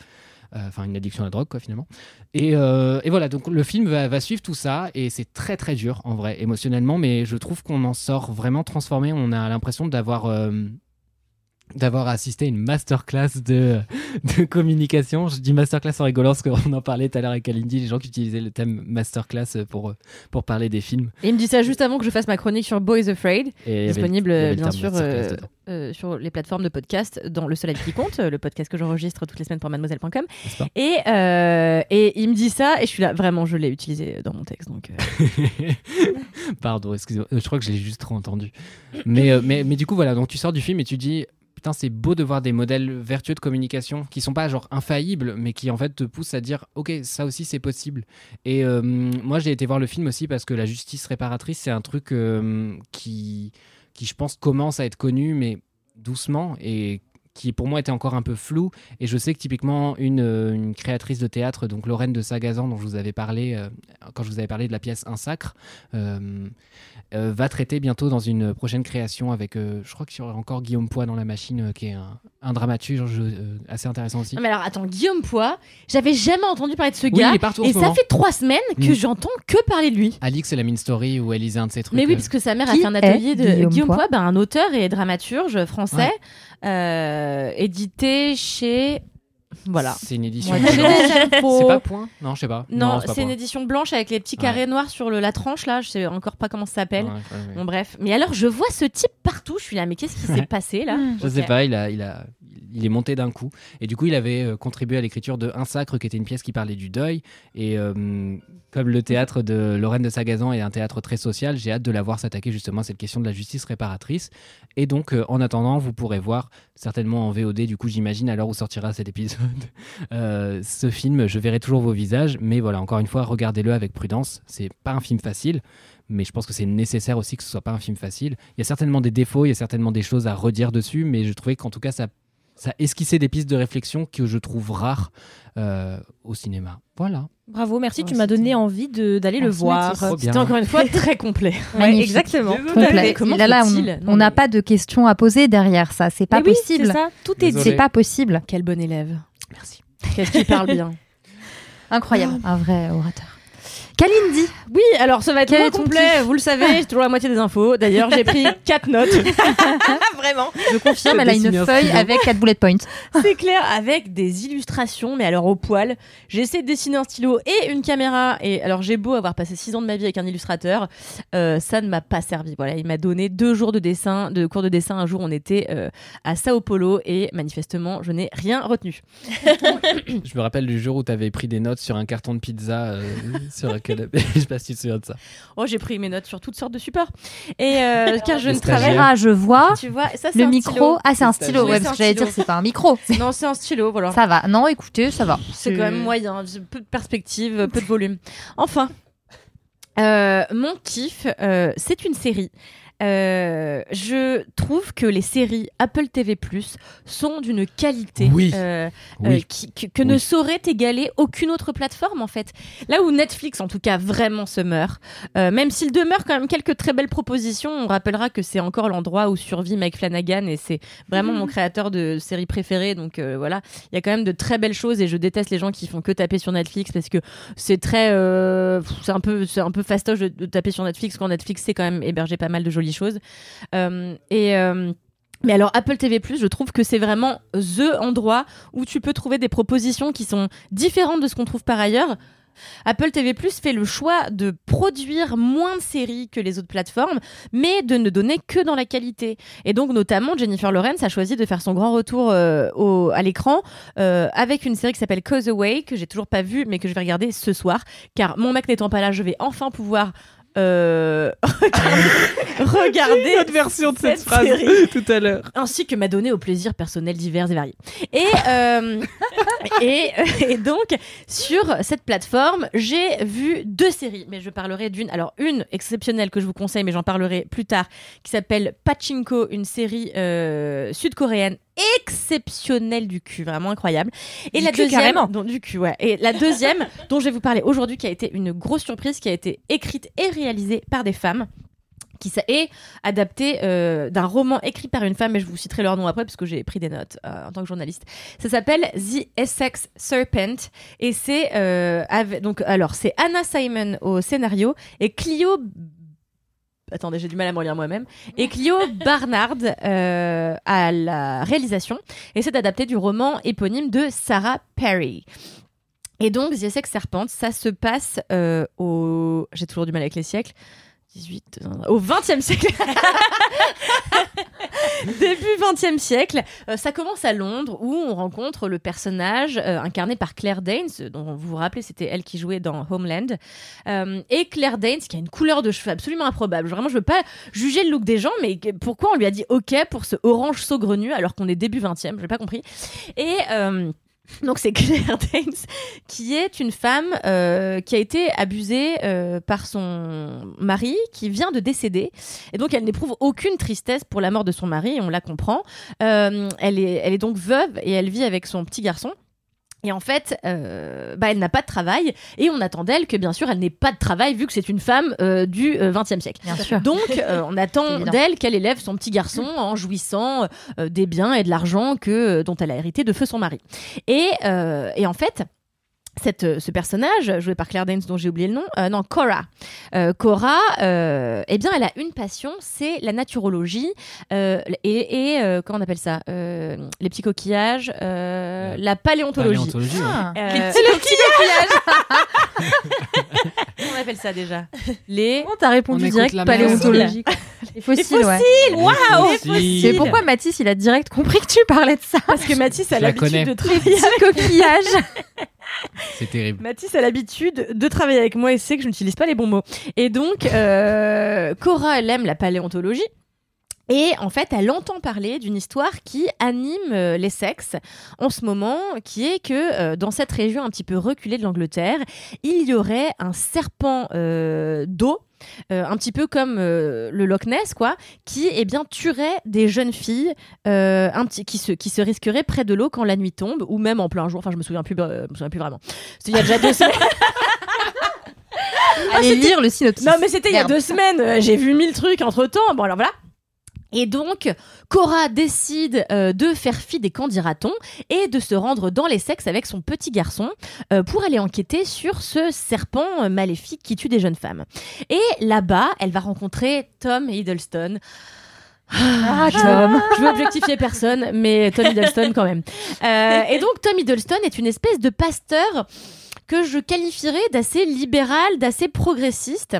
Euh, Enfin, une addiction à la drogue, quoi, finalement. Et, voilà, donc le film va, suivre tout ça et c'est très très dur en vrai, émotionnellement, mais je trouve qu'on en sort vraiment transformé. On a l'impression d'avoir. D'avoir assisté à une masterclass de, de communication. Je dis masterclass en rigolant parce qu'on en parlait tout à l'heure avec Kalindi, les gens qui utilisaient le thème masterclass pour, euh, pour parler des films. Et il me dit ça juste avant que je fasse ma chronique sur Boys Afraid, Et disponible avait le bien sûr euh, euh, sur les plateformes de podcast dans Le Seul Avis qui compte, euh, le podcast que j'enregistre toutes les semaines pour mademoiselle.com. Et, euh, et il me dit ça et je suis là, vraiment, je l'ai utilisé dans mon texte. Donc, euh, Pardon, excusez-moi. Euh, Je crois que je l'ai juste trop entendu. Mais, euh, mais, mais du coup, voilà. Donc, tu sors du film et tu dis C'est beau de voir des modèles vertueux de communication qui sont pas genre infaillibles, mais qui en fait te poussent à dire Ok, ça aussi c'est possible. Et euh, moi, j'ai été voir le film aussi parce que la justice réparatrice, c'est un truc euh, qui, qui, je pense, commence à être connu, mais doucement. Et qui pour moi était encore un peu flou et je sais que typiquement une, euh, une créatrice de théâtre donc Lorraine de Sagazan dont je vous avais parlé euh, quand je vous avais parlé de la pièce Un sacre euh, euh, va traiter bientôt dans une prochaine création avec, euh, je crois qu'il y aura encore Guillaume Poix dans la machine, euh, qui est un, un dramaturge euh, assez intéressant aussi. Non, mais alors attends, Guillaume Poix, j'avais jamais entendu parler de ce Oui, gars. il est partout en et ça moment. fait trois semaines que Mm. j'entends que parler de lui. Alix, c'est la mine story où elle lisait un de ses trucs. Mais oui, euh, parce que sa mère a fait un atelier de Guillaume Guillaume, Poix Poix, bah, un auteur et dramaturge français, Ouais. Euh, édité chez. Voilà. C'est une édition. Ouais, blanche. C'est pas point Non, je sais pas. Non, c'est une édition blanche avec les petits Ouais. carrés noirs sur le, la tranche là. Je sais encore pas comment ça s'appelle. Ouais. Bon bref. Mais alors je vois ce type partout. Je suis là, mais qu'est-ce qui s'est passé là. Je sais pas, il, a, il, a, il est monté d'un coup. Et du coup, il avait euh, contribué à l'écriture de Un Sacre, qui était une pièce qui parlait du deuil. Et euh, comme le théâtre de Lorraine de Sagazan est un théâtre très social, j'ai hâte de la voir s'attaquer justement à cette question de la justice réparatrice. Et donc, euh, en attendant, vous pourrez voir, certainement en VOD, du coup, j'imagine, à l'heure où sortira cet épisode, ce film. Je verrai toujours vos visages. Mais voilà, encore une fois, regardez-le avec prudence. C'est pas un film facile mais je pense que c'est nécessaire aussi que ce soit pas un film facile. Il y a certainement des défauts, il y a certainement des choses à redire dessus, mais je trouvais qu'en tout cas, ça, ça esquissait des pistes de réflexion que je trouve rares euh, au cinéma. Voilà. Bravo, merci, Ouais, tu m'as donné envie de- d'aller le voir. C'était encore une fois très complet. Ouais, exactement. Complet. Comment Et là, là, faut-il on- n'a mais- pas de questions à poser derrière ça. C'est pas Mais oui, possible. c'est ça, tout est c'est pas possible. Quel bon élève. Merci. Qu'est-ce qui parle bien. Incroyable. Un vrai orateur. Kalindi, Oui, alors ça va être Quel complet. Vous le savez, j'ai toujours la moitié des infos. D'ailleurs, j'ai pris quatre notes. Vraiment. je confirme, elle a une un feuille avec 4 bullet points. C'est clair, avec des illustrations, mais alors au poil. J'ai essayé de dessiner un stylo et une caméra. Et alors j'ai beau avoir passé six ans de ma vie avec un illustrateur, euh, ça ne m'a pas servi. Voilà, il m'a donné deux jours de dessin, de cours de dessin. Un jour, on était euh, à Sao Paulo et manifestement, je n'ai rien retenu. Je me rappelle du jour où tu avais pris des notes sur un carton de pizza euh, sur un canapé. je sais pas si tu te souviens de ça. Oh, j'ai pris mes notes sur toutes sortes de supports. Et euh, car je ne travaille. Ah, je vois. Tu vois, ça c'est Le un micro. stylo. Ah, c'est un stylo. Ouais, parce que j'allais dire, c'est pas un micro. Non, c'est un stylo. Voilà. Ça va. Non, écoutez, ça va. C'est quand même moyen, peu de perspective, peu de volume. Enfin, euh, mon kiff, euh, c'est une série. Euh, je trouve que les séries Apple TV Plus sont d'une qualité Oui. euh, Oui. euh, qui- que, que ne saurait égaler aucune autre plateforme en fait. Là où Netflix en tout cas vraiment se meurt, euh, même s'il demeure quand même quelques très belles propositions, on rappellera que c'est encore l'endroit où survit Mike Flanagan et c'est vraiment mon créateur de série préférée. Donc euh, voilà, il y a quand même de très belles choses et je déteste les gens qui font que taper sur Netflix parce que c'est très, euh, c'est un peu, c'est un peu fastoche de, de taper sur Netflix quand Netflix sait quand même héberger pas mal de jolies choses. Euh, et euh, mais alors Apple TV+, je trouve que c'est vraiment the endroit où tu peux trouver des propositions qui sont différentes de ce qu'on trouve par ailleurs, Apple TV fait le choix de produire moins de séries que les autres plateformes, mais de ne donner que dans la qualité. Et donc, notamment, Jennifer Lawrence a choisi de faire son grand retour euh, à l'écran avec une série qui s'appelle Cause Away, que j'ai toujours pas vue, mais que je vais regarder ce soir, car mon mec n'étant pas là, je vais enfin pouvoir. Euh, regarder Notre version de cette, cette phrase série. tout à l'heure. ainsi que m'adonner aux plaisirs personnels divers et variés. Et, euh, et, et donc, sur cette plateforme, j'ai vu deux séries, mais je parlerai d'une, alors une exceptionnelle que je vous conseille, mais j'en parlerai plus tard, qui s'appelle Pachinko, une série euh, sud-coréenne exceptionnelle du cul, vraiment incroyable. Et Du la cul, deuxième, carrément. dont- du cul, ouais. Et la deuxième, dont je vais vous parler aujourd'hui, qui a été une grosse surprise, qui a été écrite et réalisée par des femmes qui est adapté euh, d'un roman écrit par une femme, et je vous citerai leur nom après parce que j'ai pris des notes euh, en tant que journaliste. Ça s'appelle The Essex Serpent et c'est euh, donc alors c'est Anna Simon au scénario et Clio Attendez, j'ai du mal à me relire moi-même. Et Clio Barnard euh, à la réalisation. Et c'est adapté du roman éponyme de Sarah Perry. Et donc, The Essex Serpent, ça se passe euh, au. J'ai toujours du mal avec les siècles. 18, euh, au 20e siècle. Début 20e siècle. Euh, ça commence à Londres où on rencontre le personnage euh, incarné par Claire Danes, dont vous vous rappelez, c'était elle qui jouait dans Homeland. Et Claire Danes qui a une couleur de cheveux absolument improbable. Vraiment, je veux pas juger le look des gens, mais pourquoi on lui a dit OK pour ce orange saugrenu alors qu'on est début 20e Je n'ai pas compris. Et. Donc c'est Claire Danes qui est une femme euh, qui a été abusée euh, par son mari qui vient de décéder. Et donc elle n'éprouve aucune tristesse pour la mort de son mari on la comprend. Euh, elle est elle est donc veuve et elle vit avec son petit garçon et en fait, euh, bah, elle n'a pas de travail et on attend d'elle que bien sûr elle n'ait pas de travail vu que c'est une femme euh, du XXe siècle. Bien sûr. Donc, euh, on attend d'elle qu'elle élève son petit garçon en jouissant euh, des biens et de l'argent que dont elle a hérité de feu son mari. Et, euh, et en fait. Cette, euh, ce personnage, joué par Claire Danes, dont j'ai oublié le nom, euh, non, Cora. Euh, Cora, euh, eh bien, elle a une passion, c'est la naturologie euh, et, et, euh, comment on appelle ça Euh, Les petits coquillages, euh, la paléontologie. Paléontologie. Ah. Euh, les petits coquillages. Comment on appelle ça déjà Les Comment t'as répondu On direct paléontologie quoi. Les fossiles, ouais. Waouh Si. C'est pourquoi Mathis, il a direct compris que tu parlais de ça. Parce que Mathis a l'habitude de Les travailler. coquillages. C'est terrible. Mathis a l'habitude de travailler avec moi et sait que je n'utilise pas les bons mots. Et donc, euh, Cora, elle aime la paléontologie. Et en fait, elle entend parler d'une histoire qui anime euh, les sexes en ce moment, qui est que euh, dans cette région un petit peu reculée de l'Angleterre, il y aurait un serpent euh, d'eau. un petit peu comme le Loch Ness, quoi, qui eh bien tuerait des jeunes filles, un petit, qui se qui se risqueraient près de l'eau quand la nuit tombe, ou même en plein jour. Enfin, je me souviens plus, je me souviens plus vraiment. C'était il y a déjà deux semaines. Allez lire le synopsis. Non, mais c'était il y a deux semaines. J'ai vu mille trucs entre temps. Bon, alors voilà. Et donc, Cora décide euh, de faire fi des camps dira-t-on et de se rendre dans les sexes avec son petit garçon euh, pour aller enquêter sur ce serpent euh, maléfique qui tue des jeunes femmes. Et là-bas, elle va rencontrer Tom Hiddleston. Ah, Tom. Je veux objectifier personne, mais Tom Hiddleston quand même. Euh, et donc Tom Hiddleston est une espèce de pasteur que je qualifierais d'assez libéral, d'assez progressiste.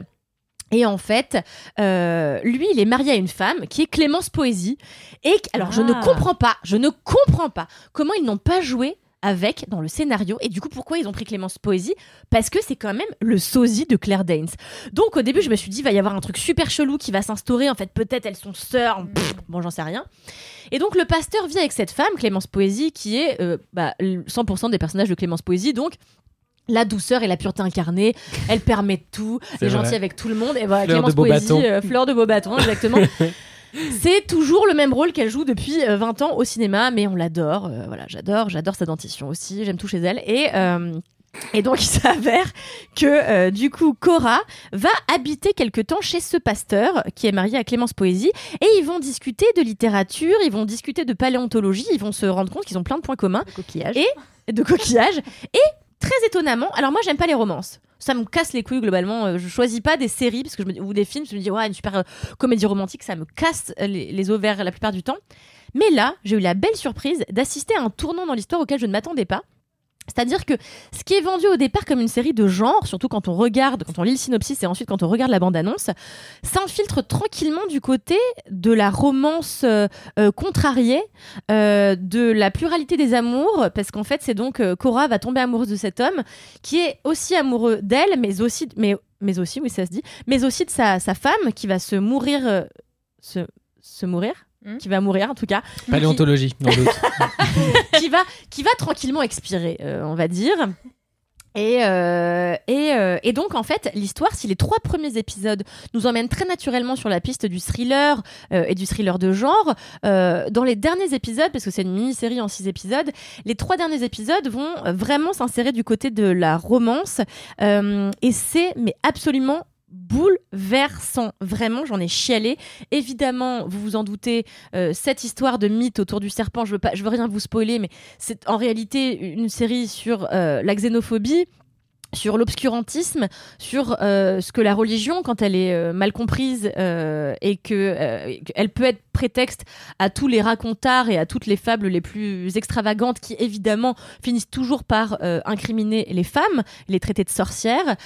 Et en fait, euh, lui, il est marié à une femme qui est Clémence Poésie. Et alors, je ne Ah. comprends pas, je ne comprends pas comment ils n'ont pas joué avec dans le scénario. Et du coup, pourquoi ils ont pris Clémence Poésie? Parce que c'est quand même le sosie de Claire Danes. Donc, au début, je me suis dit, il va y avoir un truc super chelou qui va s'instaurer. En fait, peut-être elles sont sœurs. Pff, Bon, j'en sais rien. Et donc, le pasteur vit avec cette femme, Clémence Poésie, qui est euh, bah, 100% des personnages de Clémence Poésie. Donc, la douceur et la pureté incarnée, elle permet tout, elle est gentille avec tout le monde. Et voilà, Fleur Clémence de Poésie, bâton. euh, fleur de beau bâton, exactement. C'est toujours le même rôle qu'elle joue depuis euh, 20 ans au cinéma, mais on l'adore. euh, voilà, j'adore, j'adore sa dentition aussi, j'aime tout chez elle. Et, euh, et donc, il s'avère que euh, du coup, Cora va habiter quelque temps chez ce pasteur qui est marié à Clémence Poésie, et ils vont discuter de littérature, ils vont discuter de paléontologie, ils vont se rendre compte qu'ils ont plein de points communs Coquillage. Et- de coquillages. Et très étonnamment, alors moi j'aime pas les romances. Ça me casse les couilles globalement. Euh, Je choisis pas des séries parce que je ou des films. Je me dis ouais une super euh, comédie romantique, ça me casse euh, les, les ovaires la plupart du temps. Mais là, j'ai eu la belle surprise d'assister à un tournant dans l'histoire auquel je ne m'attendais pas. C'est-à-dire que ce qui est vendu au départ comme une série de genre, surtout quand on regarde, quand on lit le synopsis et ensuite quand on regarde la bande-annonce, s'infiltre tranquillement du côté de la romance euh, euh, contrariée, euh, de la pluralité des amours, parce qu'en fait c'est donc Cora va tomber amoureuse de cet homme qui est aussi amoureux d'elle, mais aussi, mais, mais aussi, oui ça mais aussi de sa, femme qui va se mourir, se mourir, Hmm. qui va mourir en tout cas, Paléontologie, non doute. qui va, qui va tranquillement expirer, euh, on va dire. Et, euh, et, euh, et donc, en fait, l'histoire, si les trois premiers épisodes nous emmènent très naturellement sur la piste du thriller euh, et du thriller de genre, euh, dans les derniers épisodes, parce que c'est une mini-série en six épisodes, les trois derniers épisodes vont vraiment s'insérer du côté de la romance. euh, et c'est, mais absolument bouleversant. Vraiment, j'en ai chialé. Évidemment, vous vous en doutez, euh, cette histoire de mythe autour du serpent, je veux veux rien vous spoiler, mais c'est en réalité une série sur euh, la xénophobie sur l'obscurantisme, sur euh, ce que la religion, quand elle est euh, mal comprise euh, et que elle peut être prétexte à tous les racontards et à toutes les fables les plus extravagantes qui évidemment finissent toujours par incriminer les femmes, les traiter de sorcières.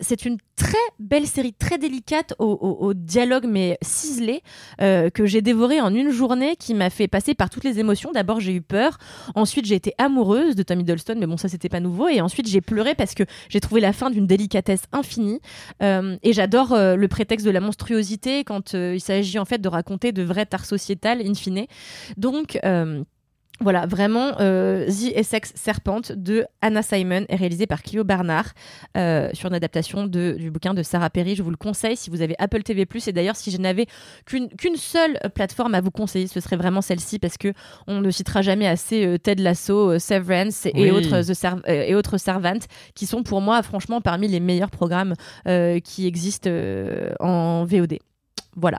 C'est une très belle série, très délicate au, au- dialogue mais ciselé que j'ai dévoré en une journée, qui m'a fait passer par toutes les émotions. D'abord j'ai eu peur, ensuite j'ai été amoureuse de Tom Hiddleston, mais bon ça c'était pas nouveau, et ensuite j'ai pleuré parce que j'ai trouvé la fin d'une délicatesse infinie. Euh, et j'adore euh, le prétexte de la monstruosité quand euh, il s'agit en fait de raconter de vrais tares sociétales in fine. Donc voilà, vraiment, euh, The Essex Serpent de Anna Simon est réalisé par Clio Barnard euh, sur une adaptation de, du bouquin de Sarah Perry. Je vous le conseille si vous avez Apple TV+. Et d'ailleurs, si je n'avais qu'une seule plateforme à vous conseiller, ce serait vraiment celle-ci parce que on ne citera jamais assez euh, Ted Lasso, Severance et, Oui. autres The Serv- et autres Servant qui sont pour moi franchement parmi les meilleurs programmes qui existent en VOD. Voilà.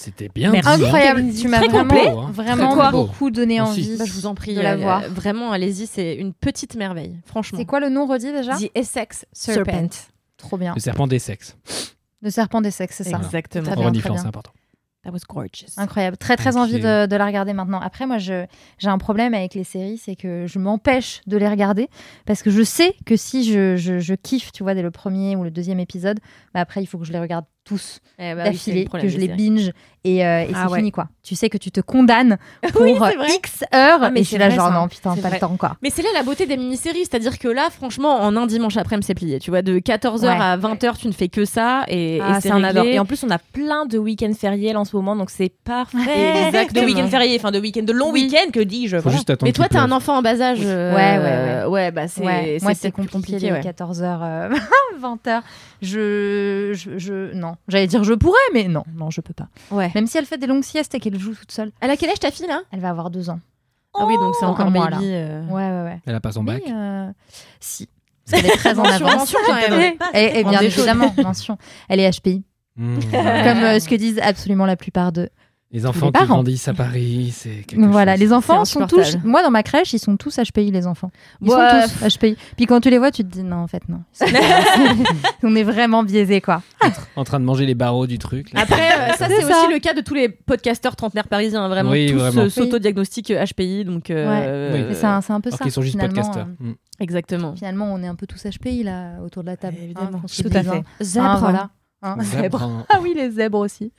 C'était bien. Merci. Incroyable, tu m'as Très vraiment, complet, hein. vraiment Très complet. beaucoup donné envie Bah, je vous en prie de la euh, voir. Vraiment, allez-y, c'est une petite merveille, franchement. C'est quoi le nom redit déjà The Essex Serpent. Serpent. Trop bien. Le serpent des sexes. Le serpent des sexes, c'est ça. Exactement. En bien, c'est important. That was gorgeous. Incroyable. Très très envie de, de la regarder maintenant. Après, moi, j'ai un problème avec les séries, c'est que je m'empêche de les regarder parce que je sais que si je, je, je kiffe, tu vois, dès le premier ou le deuxième épisode, bah après, il faut que je les regarde tous. Eh bah d'affilée, que je les binge et, euh, et Ah c'est ouais. fini, quoi. Tu sais que tu te condamnes pour Oui, vrai. X heures Ah, mais et c'est là, vrai, genre, ça. non, putain, pas vrai. le temps, quoi. Mais c'est là la beauté des mini-séries, c'est-à-dire que là, franchement, en un dimanche après-midi, c'est plié. Tu vois, de 14h Ouais. à 20h, tu ne fais que ça et, et Ah, c'est c'est un adore. réglé. Et en plus, on a plein de week-ends fériés en ce moment, donc c'est parfait. Exactement. De week-ends fériés, enfin de week-ends de longs Oui. week-ends, que dis-je Faut voilà. juste attendre. Mais toi, t'as un enfant en bas âge. euh, Ouais, ouais, ouais. bah c'est Ouais, moi, c'est compliqué, compliqué. les ouais. 14h, 20h. Je, je, je- Non, j'allais dire je pourrais, mais non, non, je peux pas. Ouais. Même si elle fait des longues siestes et qu'elle joue toute seule, Elle a quel âge ta fille là elle va avoir deux ans. Ah oui, donc c'est Oh, encore comme moi, baby. euh. Ouais, ouais, ouais. Elle a pas son bac. Mais, euh, si. Parce qu'elle est très en avance. mention quand même. Et, et En bien évidemment, mention. Elle est HPI. Mmh. Comme euh, ce que disent absolument la plupart de. Les enfants qui parents. grandissent à Paris, c'est quelque Voilà, chose. les enfants sont tous. Moi, dans ma crèche, ils sont tous HPI, les enfants. Ils Ouais. sont tous HPI. Puis quand tu les vois, tu te dis non, en fait, non. On est vraiment biaisés, quoi. En train de manger les barreaux du truc. là. Après, euh, ça, C'est aussi le cas de tous les podcasteurs trentenaires parisiens. hein, Vraiment, Oui, tous euh, s'autodiagnostiquent HPI. Donc, euh, Oui. Mais c'est un, peu Alors ça. qu'ils sont juste podcasteurs. euh, Mmh. Exactement. Finalement, on est un peu tous HPI là autour de la table. Évidemment. Hein, Tout le à fait. hein. Zèbre. Hein, voilà. Hein, Zèbre. zèbre. Ah oui, les zèbres aussi.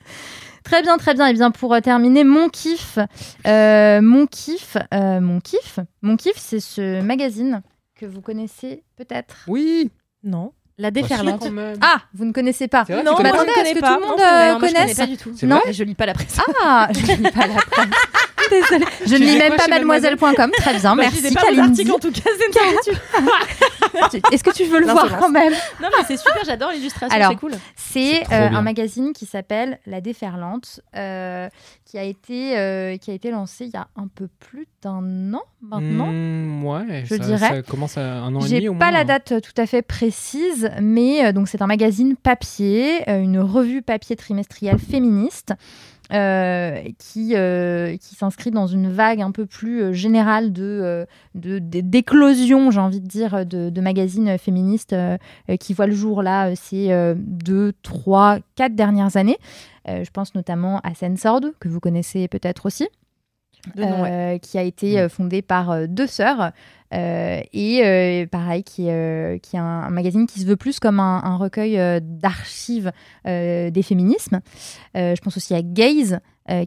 Très bien, très bien. Et bien pour euh, terminer, mon kiff, euh, mon kiff, euh, mon kiff, mon kiff, c'est ce magazine que vous connaissez peut-être. Oui. Non. La Bah, si, déferlante. Ah, vous ne connaissez pas. Vrai, Non, tu Mais attendez, est-ce que pas. tout le monde Non, euh, Non, moi, je connais connaisse pas du tout. Non. Je lis pas la presse. Ah, je ne lis pas la presse. Désolée. Je ne lis même pas mademoiselle.com. Très bien, Bah, je merci pas articles en tout cas, c'est une habitude. Est-ce que tu veux le Non, voir quand même Non, mais c'est super, j'adore l'illustration, c'est cool. C'est euh, un magazine qui s'appelle La Déferlante, euh, qui, a été, euh, qui a été lancé il y a un peu plus d'un an maintenant. Mmh, ouais, Je ça, dirais. Ça commence à un an et demi au pas moins. la date tout à fait précise, mais euh, donc c'est un magazine papier, euh, une revue papier trimestrielle féministe. Euh, qui, euh, qui s'inscrit dans une vague un peu plus euh, générale de, d'éclosion, j'ai envie de dire, de, magazines féministes qui voient le jour là ces deux, trois, quatre dernières années. Je pense notamment à Censored, que vous connaissez peut-être aussi. De nom, ouais. euh, qui a été euh, fondé par euh, deux sœurs. euh, et euh, pareil, qui, est, euh, qui est un, un magazine qui se veut plus comme un, un recueil d'archives des féminismes. Je pense aussi à Gaze,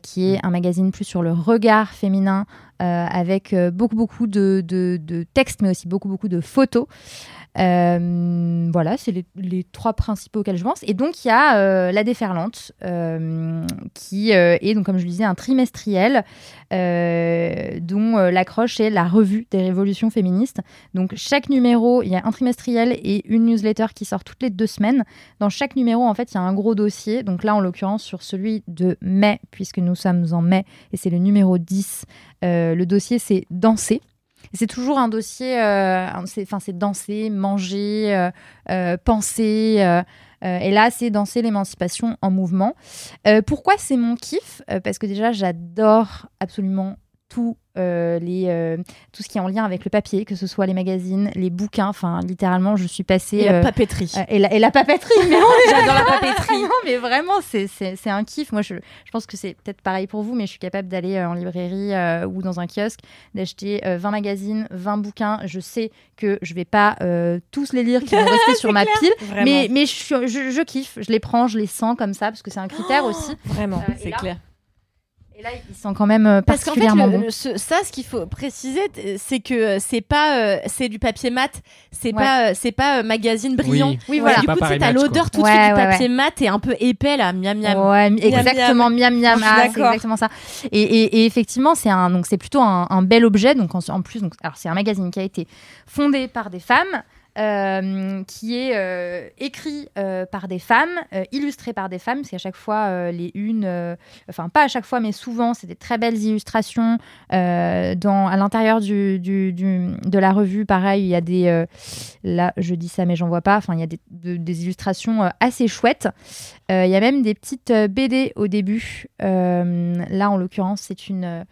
qui est un magazine plus sur le regard féminin, avec beaucoup, beaucoup de, de- de textes, mais aussi beaucoup, beaucoup de photos. Euh, voilà, c'est les, trois principaux auxquels je pense. Et donc, il y a euh, La Déferlante, euh, qui est, comme je le disais, un trimestriel dont l'accroche est la revue des révolutions féministes. Donc, chaque numéro, il y a un trimestriel et une newsletter qui sort toutes les deux semaines. Dans chaque numéro, en fait, il y a un gros dossier. Donc là, en l'occurrence, sur celui de mai, puisque nous sommes en mai, et c'est le numéro 10, euh, le dossier, c'est Danser. C'est toujours un dossier, euh, c'est- enfin c'est danser, manger, euh, euh, penser. et là, c'est danser l'émancipation en mouvement. Pourquoi c'est mon kiff? Parce que déjà, j'adore absolument tout, euh, les, euh, tout ce qui est en lien avec le papier, que ce soit les magazines, les bouquins. Enfin, littéralement, je suis passée. Et la euh, papeterie. euh, et, la, et la papeterie, mais on est J'adore la papeterie. non, mais vraiment, c'est- un kiff. Moi, je, je pense que c'est peut-être pareil pour vous, mais je suis capable d'aller euh, en librairie euh, ou dans un kiosque, d'acheter euh, 20 magazines, 20 bouquins. Je sais que je vais pas euh, tous les lire, qui vont rester sur ma pile, Vraiment. mais, mais je, suis- je, je kiffe. Je les prends, je les sens comme ça, parce que c'est un critère aussi. Vraiment. Euh, C'est clair. Et là, ils sont quand même euh, Parce qu'en fait, particulièrement le- bons. le- ce- ça, ce qu'il faut préciser, c'est que euh, c'est pas, euh, c'est du papier mat, c'est Ouais. pas, c'est pas euh, magazine brillant. Oui, Oui, voilà. Du coup, à match, l'odeur tout de Ouais, suite du ouais, papier mat et un peu épais là, miam miam. Ouais, Miam, exactement, miam miam. Suis Ah, c'est d'accord. exactement ça. Et, et- et effectivement, c'est un donc c'est plutôt un, un bel objet. Donc en, en plus, donc alors c'est un magazine qui a été fondé par des femmes. Euh, qui est euh, écrit euh, par des femmes, illustré par des femmes, parce qu'à chaque fois, les unes, enfin pas à chaque fois, mais souvent, c'est des très belles illustrations. dans, à l'intérieur de la revue, pareil, il y a des... là, je dis ça, mais j'en vois pas. Enfin, il y a des, de- des illustrations assez chouettes. Il y a même des petites BD au début. Là, en l'occurrence, c'est une,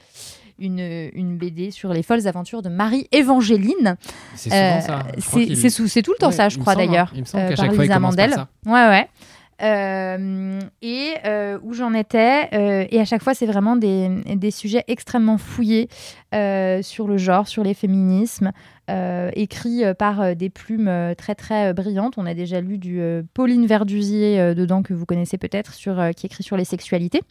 une, une BD sur les folles aventures de Marie Évangéline. C'est souvent Euh, ça. Crois c'est tout le temps Ouais, ça, je crois hein. d'ailleurs. Il me semble euh, qu'à chaque fois, il Lisa commence par Mandel. ça. Ouais, ouais. Euh, et euh, où j'en étais, euh, et à chaque fois, c'est vraiment des, des sujets extrêmement fouillés sur le genre, sur les féminismes, écrits par des plumes très très brillantes. On a déjà lu du Pauline Verdusier dedans, que vous connaissez peut-être, sur, qui écrit sur les sexualités.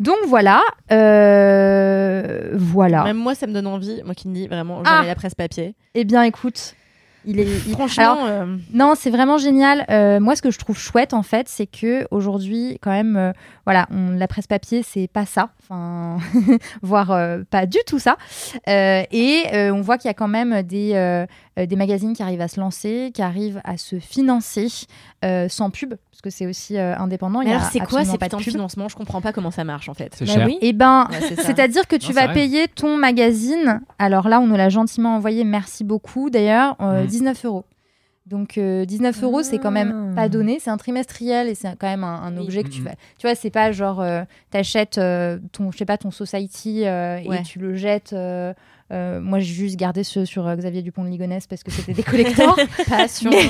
Donc voilà, euh, voilà. Même moi, ça me donne envie. Moi qui ne lis vraiment Ah. jamais la presse papier. Eh bien, écoute, il est il- Franchement, Alors, euh, Non, c'est vraiment génial. Euh, moi, ce que je trouve chouette, en fait, c'est que aujourd'hui, quand même, voilà, on, la presse papier, c'est pas ça, enfin, voire euh, pas du tout ça. Euh, et euh, on voit qu'il y a quand même des, des magazines qui arrivent à se lancer, qui arrivent à se financer euh, sans pub, parce que c'est aussi euh, indépendant. mais il y alors c'est quoi ces pub. financements? Je comprends pas comment ça marche en fait. C'est Bah cher. oui. Eh ben, Ouais, c'est ça. c'est-à-dire que tu Non, vas payer ton magazine. Alors là, on nous l'a gentiment envoyé, merci beaucoup d'ailleurs, euh, Mm. 19 euros. Donc euh, 19 euros, c'est quand même Ah. pas donné. C'est un trimestriel et c'est quand même un, un Oui. objet que tu Mhm. vas. Tu vois, c'est pas genre euh, t'achètes euh, ton, je sais pas, ton society euh, Ouais. et tu le jettes. euh, euh, moi, j'ai juste gardé ceux sur euh, Xavier Dupont de Ligonnès parce que c'était des collectors. Passion. Mais-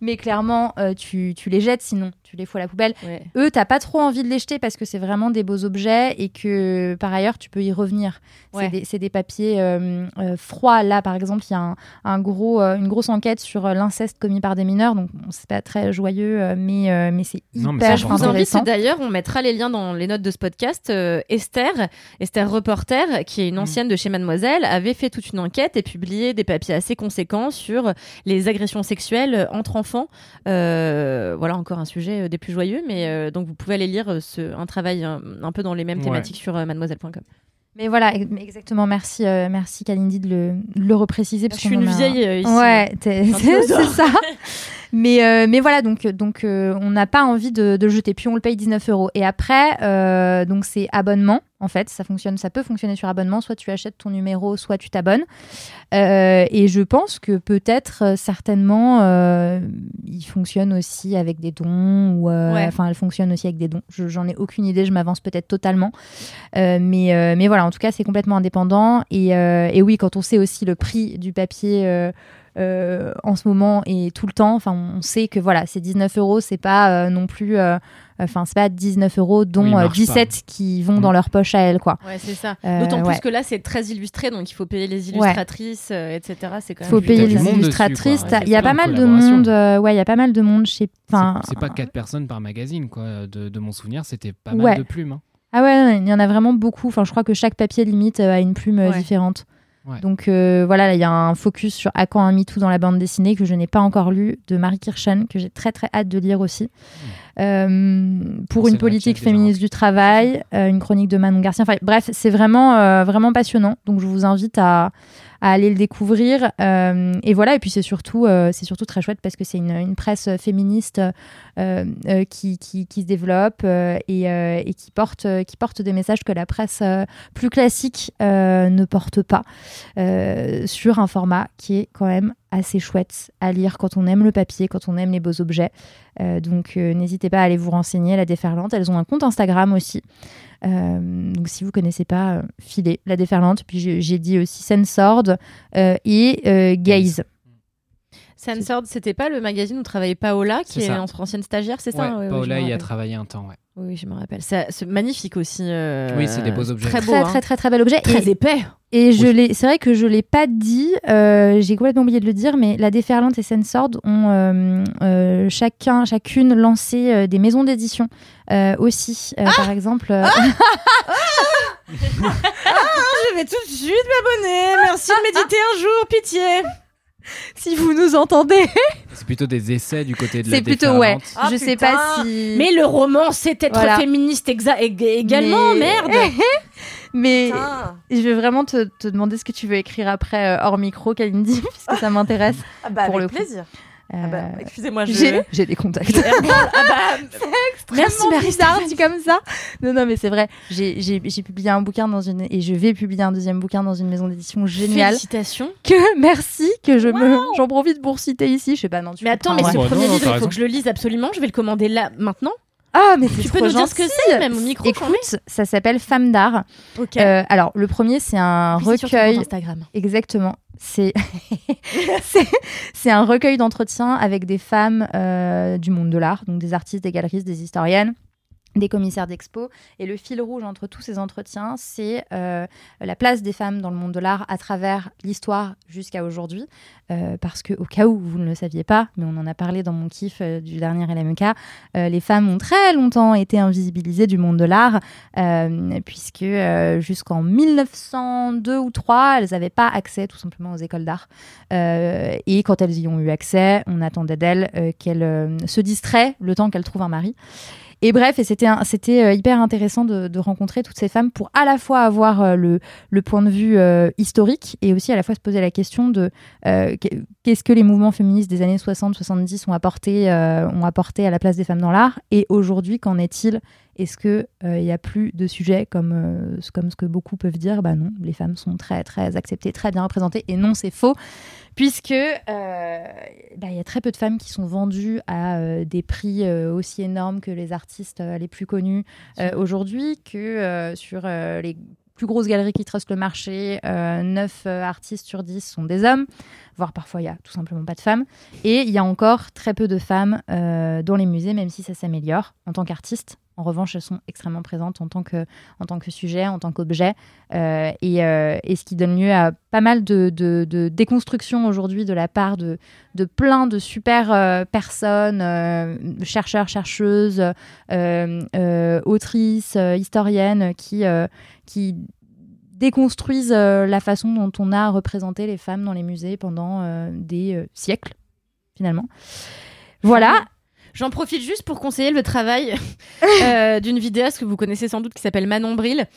mais clairement, euh, tu, tu les jettes sinon, tu les fous à la poubelle. Ouais. Eux, t'as pas trop envie de les jeter parce que c'est vraiment des beaux objets et que par ailleurs, tu peux y revenir. Ouais. C'est des, papiers euh, euh, froids. Là, par exemple, il y a un, un gros, euh, une grosse enquête sur l'inceste commis par des mineurs. Donc, bon, c'est pas très joyeux, mais, euh, mais c'est Non, mais hyper vous invite intéressant. d'ailleurs, on mettra les liens dans les notes de ce podcast. euh, Esther, Esther Reporter, qui est une ancienne de chez Mademoiselle, avait fait toute une enquête et publié des papiers assez conséquents sur les agressions sexuelles entre enfants. Euh, voilà encore un sujet euh, des plus joyeux, mais euh, donc vous pouvez aller lire euh, ce, un travail un, un peu dans les mêmes Ouais. thématiques sur euh, mademoiselle.com. Mais voilà, exactement. Merci, euh, merci Kalindi de le, de le repréciser. parce Je suis une a- vieille euh, ici. Ouais, Un c'est ça. Mais, euh, mais voilà, donc, donc euh, on n'a pas envie de, de le jeter. Puis on le paye 19 euros. Et après, euh, donc c'est abonnement. En fait, ça fonctionne, ça peut fonctionner sur abonnement. Soit tu achètes ton numéro, soit tu t'abonnes. Et je pense que peut-être, certainement, il fonctionne aussi avec des dons. Ou, Ouais. Enfin, elle fonctionne aussi avec des dons. Je- J'en ai aucune idée. Je m'avance peut-être totalement. Mais, mais voilà, en tout cas, c'est complètement indépendant. Et, et oui, quand on sait aussi le prix du papier euh, en ce moment et tout le temps, enfin, on sait que voilà, ces 19 euros, c'est pas euh, non plus euh, Enfin, c'est pas 19 euros, dont il euh, marche 17 qui vont dans Mm. leur poche à elles, quoi. Ouais, c'est ça. Euh, D'autant plus ouais. que là, c'est très illustré, donc il faut payer les illustratrices, euh, etc. C'est quand même. faut payer les illustratrices. Il y a pas mal de monde. euh, ouais, il y a pas mal de monde chez. Enfin, c'est pas quatre personnes par magazine, quoi. De, de mon souvenir, c'était pas Ouais. mal de plumes. hein. Ah ouais, il y en a vraiment beaucoup. Enfin, je crois que chaque papier limite a une plume Ouais. différente. Ouais. Donc euh, voilà, là, il y a un focus sur À quand un MeToo dans la bande dessinée que je n'ai pas encore lu de Marie Kirchen, que j'ai très très hâte de lire aussi. Euh, pour C'est une politique féministe du travail, euh, une chronique de Manon Garcia. Enfin, bref, c'est vraiment, euh, vraiment passionnant. Donc je vous invite à, à aller le découvrir. Euh, et voilà, et puis c'est surtout, euh, c'est surtout très chouette parce que c'est une, une presse féministe euh, euh, qui, qui, qui se développe euh, et, euh, et qui, porte, euh, qui porte des messages que la presse euh, plus classique euh, ne porte pas euh, sur un format qui est quand même assez chouette à lire quand on aime le papier, quand on aime les beaux objets. Euh, donc euh, n'hésitez pas à aller vous renseigner, la déferlante. Elles ont un compte Instagram aussi. Euh, donc si vous connaissez pas, filez la déferlante. Puis j'ai dit aussi Sensord et Gaze. Censored, c'était pas le magazine où travaillait Paola, qui est ça. notre ancienne stagiaire, c'est Ouais, ça Ouais, je Paola y a travaillé un temps, ouais. Oui, je me rappelle. C'est magnifique aussi. euh, Oui, c'est des beaux objets. Très beau. Très hein. très très très bel objet. Très Et- épais. Et je Oui. l'ai, c'est vrai que je l'ai pas dit, euh, j'ai complètement oublié de le dire, mais la déferlante et Sensord ont euh, euh, chacun, chacune lancé euh, des maisons d'édition euh, aussi. Euh, par exemple, euh, Je vais tout de suite m'abonner. Merci de méditer un jour, pitié. si vous nous entendez, C'est plutôt des essais du côté de la c'est plutôt ouais. Ah, je sais pas si, Mais le roman, c'est être Voilà. féministe également, Mais- merde. mais Putain. je vais vraiment te, te demander ce que tu veux écrire après euh, hors micro, Kalindi, puisque ça m'intéresse. Ah bah, Pour avec le plaisir. Ah bah, excusez-moi, je. j'ai, j'ai des contacts. Ah bah, Merci Marie. dit comme ça. Non, non, mais c'est vrai. J'ai, j'ai, j'ai publié un bouquin dans une et je vais publier un deuxième bouquin dans une maison d'édition géniale. Félicitations. Que merci que je me, j'en profite pour citer ici. Je sais pas non. Tu Mais attends, mais ce ouais. Premier non, livre, il faut que je le lise absolument. Je vais le commander là, maintenant. Ah, mais Tu peux nous dire ce que c'est, même au micro, Écoute, ça s'appelle Femme d'art. Ok. Euh, alors, le premier, c'est un Puis sur recueil. compte Instagram. Exactement. C'est c'est c'est un recueil d'entretiens avec des femmes euh, du monde de l'art, donc des artistes, des galeristes, des historiennes des commissaires d'expo. Et le fil rouge entre tous ces entretiens, c'est euh, la place des femmes dans le monde de l'art à travers l'histoire jusqu'à aujourd'hui. Euh, parce que, au cas où vous ne le saviez pas, mais on en a parlé dans mon kiff euh, du dernier LMK, les femmes ont très longtemps été invisibilisées du monde de l'art, puisque jusqu'en 1902 ou 3, elles n'avaient pas accès tout simplement aux écoles d'art. Et quand elles y ont eu accès, on attendait d'elles qu'elles se distraient le temps qu'elles trouvent un mari. Et bref, et c'était c'était euh, hyper intéressant de, rencontrer toutes ces femmes pour à la fois avoir euh, le, point de vue euh, historique et aussi à la fois se poser la question de qu'est- qu'est-ce que les mouvements féministes des années 60-70 ont apporté, ont apporté à la place des femmes dans l'art et aujourd'hui, qu'en est-il? Est-ce qu'il n'y a plus de sujets comme, comme ce que beaucoup peuvent dire? Bah non, les femmes sont très, très acceptées, très bien représentées et non, c'est faux puisque euh, bah, il y a très peu de femmes qui sont vendues à euh, des prix euh, aussi énormes que les artistes les plus connus aujourd'hui, que sur les plus grosses galeries qui trustent le marché, euh, 9 artistes sur 10 sont des hommes, voire parfois il y a tout simplement pas de femmes. Et il y a encore très peu de femmes dans les musées, même si ça s'améliore en tant qu'artistes. En revanche, elles sont extrêmement présentes en tant que, sujet, en tant qu'objet, euh, et, euh, et ce qui donne lieu à pas mal de, de, déconstruction aujourd'hui de la part de, plein de super euh, personnes, chercheurs, chercheuses, autrices, historiennes, qui, déconstruisent la façon dont on a représenté les femmes dans les musées pendant des siècles, finalement. Voilà. J'en profite juste pour conseiller le travail euh, d'une vidéaste que vous connaissez sans doute qui s'appelle Manon Bril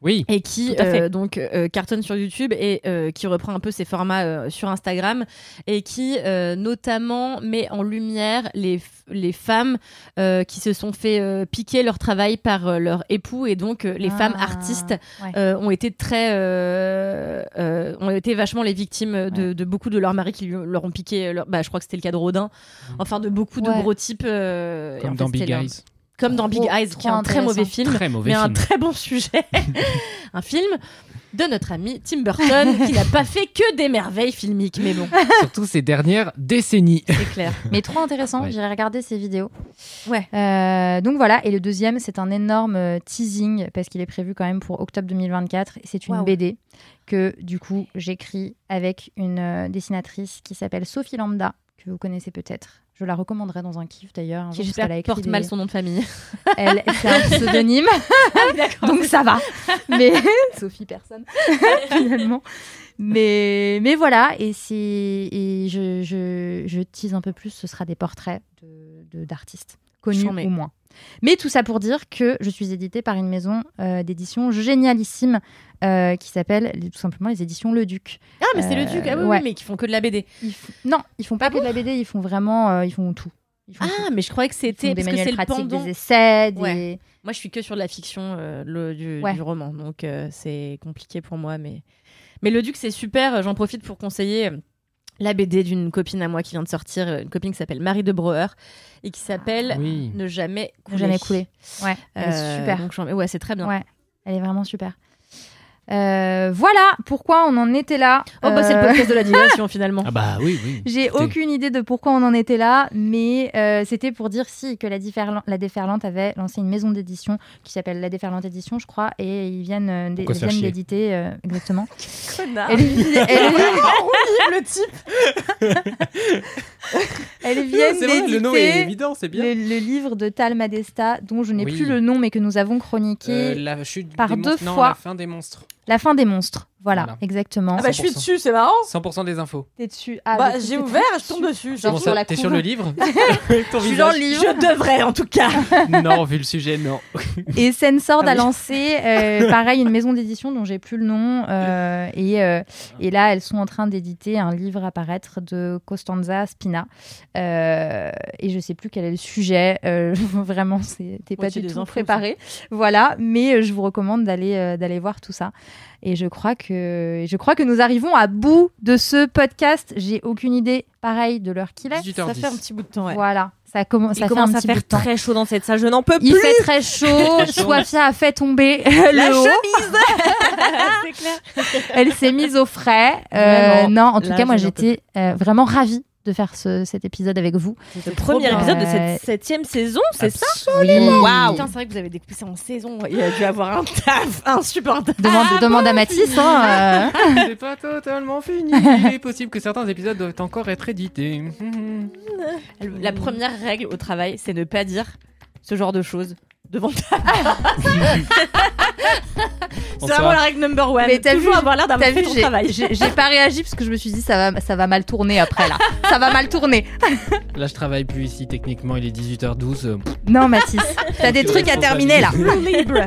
Oui. et qui Tout à fait. euh, donc euh, cartonne sur YouTube et euh, qui reprend un peu ses formats euh, sur Instagram et qui euh, notamment met en lumière les, les femmes euh, qui se sont fait euh, piquer leur travail par euh, leur époux et donc euh, les Ah, femmes artistes ouais. euh, ont été très euh, euh, ont été vachement les victimes de, de beaucoup de leurs maris qui lui- leur ont piqué leur- bah, je crois que c'était le cas de Rodin enfin de beaucoup de gros types euh, et Comme dans Big Eyes. Comme dans Big Trop- Eyes qui est un très mauvais film Très mauvais mais un très bon sujet un film de notre ami Tim Burton, qui n'a pas fait que des merveilles filmiques. Mais bon, Surtout ces dernières décennies. c'est clair. Mais trop intéressant, Ouais. j'irai regarder ces vidéos. Ouais. Euh, donc voilà, et le deuxième, c'est un énorme euh, teasing parce qu'il est prévu quand même pour octobre 2024. Et C'est une. BD que du coup j'écris avec une euh, dessinatrice qui s'appelle Sophie Lambda, que vous connaissez peut-être. Je la recommanderais dans un kiff d'ailleurs. Qui j'espère porte des- mal son nom de famille. Elle, c'est un pseudonyme, donc ça va. Mais Sophie personne finalement. Mais mais voilà et c'est et je, je je tease un peu plus. Ce sera des portraits de- d'artistes Chambé. ou moins. Mais tout ça pour dire que je suis éditée par une maison euh, d'édition génialissime euh, qui s'appelle tout simplement les éditions Le Duc. Ah, mais c'est le Euh, Duc. Ah oui, mais qui font que de la BD. Ils Non, ils font pas que de la BD, ils font vraiment, ils font tout. Ils font tout. Ah, mais je croyais que c'était des manuels le pratiques, pendant. des essais, des... Ouais. Moi, je suis que sur de la fiction, le, du, Ouais. du roman, donc c'est compliqué pour moi. Mais, mais le Duc, c'est super. J'en profite pour conseiller la BD d'une copine à moi qui vient de sortir, euh, une copine qui s'appelle Marie de Brouwer et qui s'appelle Oui. Ne jamais Ne couler. jamais couler. Ouais, Euh, super. Donc, j'en- ouais, c'est très bien. Ouais, elle est vraiment super. Euh, voilà pourquoi on en était là. Oh, bah, c'est le Euh, podcast de la digression finalement. Ah bah oui, oui. J'ai aucune idée de pourquoi on en était là, mais euh, c'était pour dire si que la, Déferlan- la Déferlante avait lancé une maison d'édition qui s'appelle La Déferlante Édition, je crois, et ils viennent euh, d'éditer euh, exactement. Connard. Elle, elle- le type. elles viennent C'est vrai, le nom est d'éditer évident, c'est bien. le, le livre de Tal Madesta, dont je n'ai Oui. plus le nom, mais que nous avons chroniqué. Euh, la chute par des deux non, fois. la fin des monstres. La fin des monstres. Voilà, Voilà. exactement. Ah bah, je suis 100%. dessus, c'est marrant. 100% des infos. T'es dessus. Ah, Bah, j'ai t'es- ouvert, je tombe dessus. Genre Bon, sur ça, la T'es sur le livre Je suis dans le livre. Je devrais en tout cas. Non, vu le sujet, non. Et Sensord Ah a oui. lancé, euh, pareil, une maison d'édition dont j'ai plus le nom. euh, et, euh, et là, elles sont en train d'éditer un livre à paraître de Costanza Spina. Euh, et je sais plus quel est le sujet. euh, vraiment, c'était pas du tout préparé. Voilà, mais euh, je vous recommande d'aller euh, d'aller voir tout ça. Et je crois que je crois que nous arrivons à bout de ce podcast. J'ai aucune idée, pareil, de l'heure qu'il est. 18h10. Ça fait un petit bout de temps, ouais. Voilà, ça, commence Il ça commence à faire très chaud dans cette salle. Je n'en peux Il plus. fait très chaud. Soifia a fait tomber La le haut. chemise. clair. Elle s'est mise au frais. Euh, non, en tout Là, cas, moi, j'étais euh, vraiment ravie de faire ce- cet épisode avec vous. Le premier bien. épisode de cette septième saison, c'est ça Oui. Waouh. Putain, c'est vrai que vous avez découpé ça en saison. Il a dû avoir un taf insupportable. Demande, demande à Mathis. Hein, euh. C'est pas totalement fini. Il est possible que certains épisodes doivent encore être édités. La première règle au travail, c'est ne pas dire ce genre de choses devant ta. c'est vraiment la règle number one. Mais t'as Toujours vu, avoir l'air d'avoir fait vu, ton j'ai- travail. j'ai j'ai pas réagi parce que je me suis dit ça va, ça va mal tourner après là. ça va mal tourner. Là, je travaille plus ici. Techniquement, il est 18h12. euh, Non, Mathis, t'as des trucs à terminer là. Libre.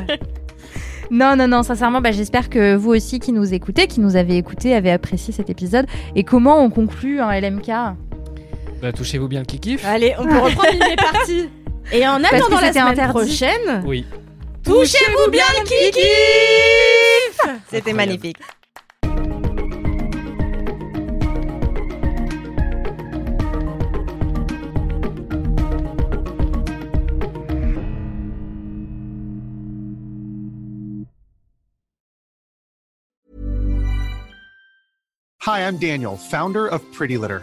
Non, non, non, sincèrement, bah, j'espère que vous aussi qui nous écoutez, qui nous avez écouté, avez apprécié cet épisode. Et comment on conclut un LMK Bah, touchez-vous bien le kikif. Allez, on peut reprendre une des parties. Et en attendant la semaine interdit. prochaine, Oui. touchez-vous bien le kiki C'était magnifique. Hi, I'm Daniel, founder of Pretty Litter.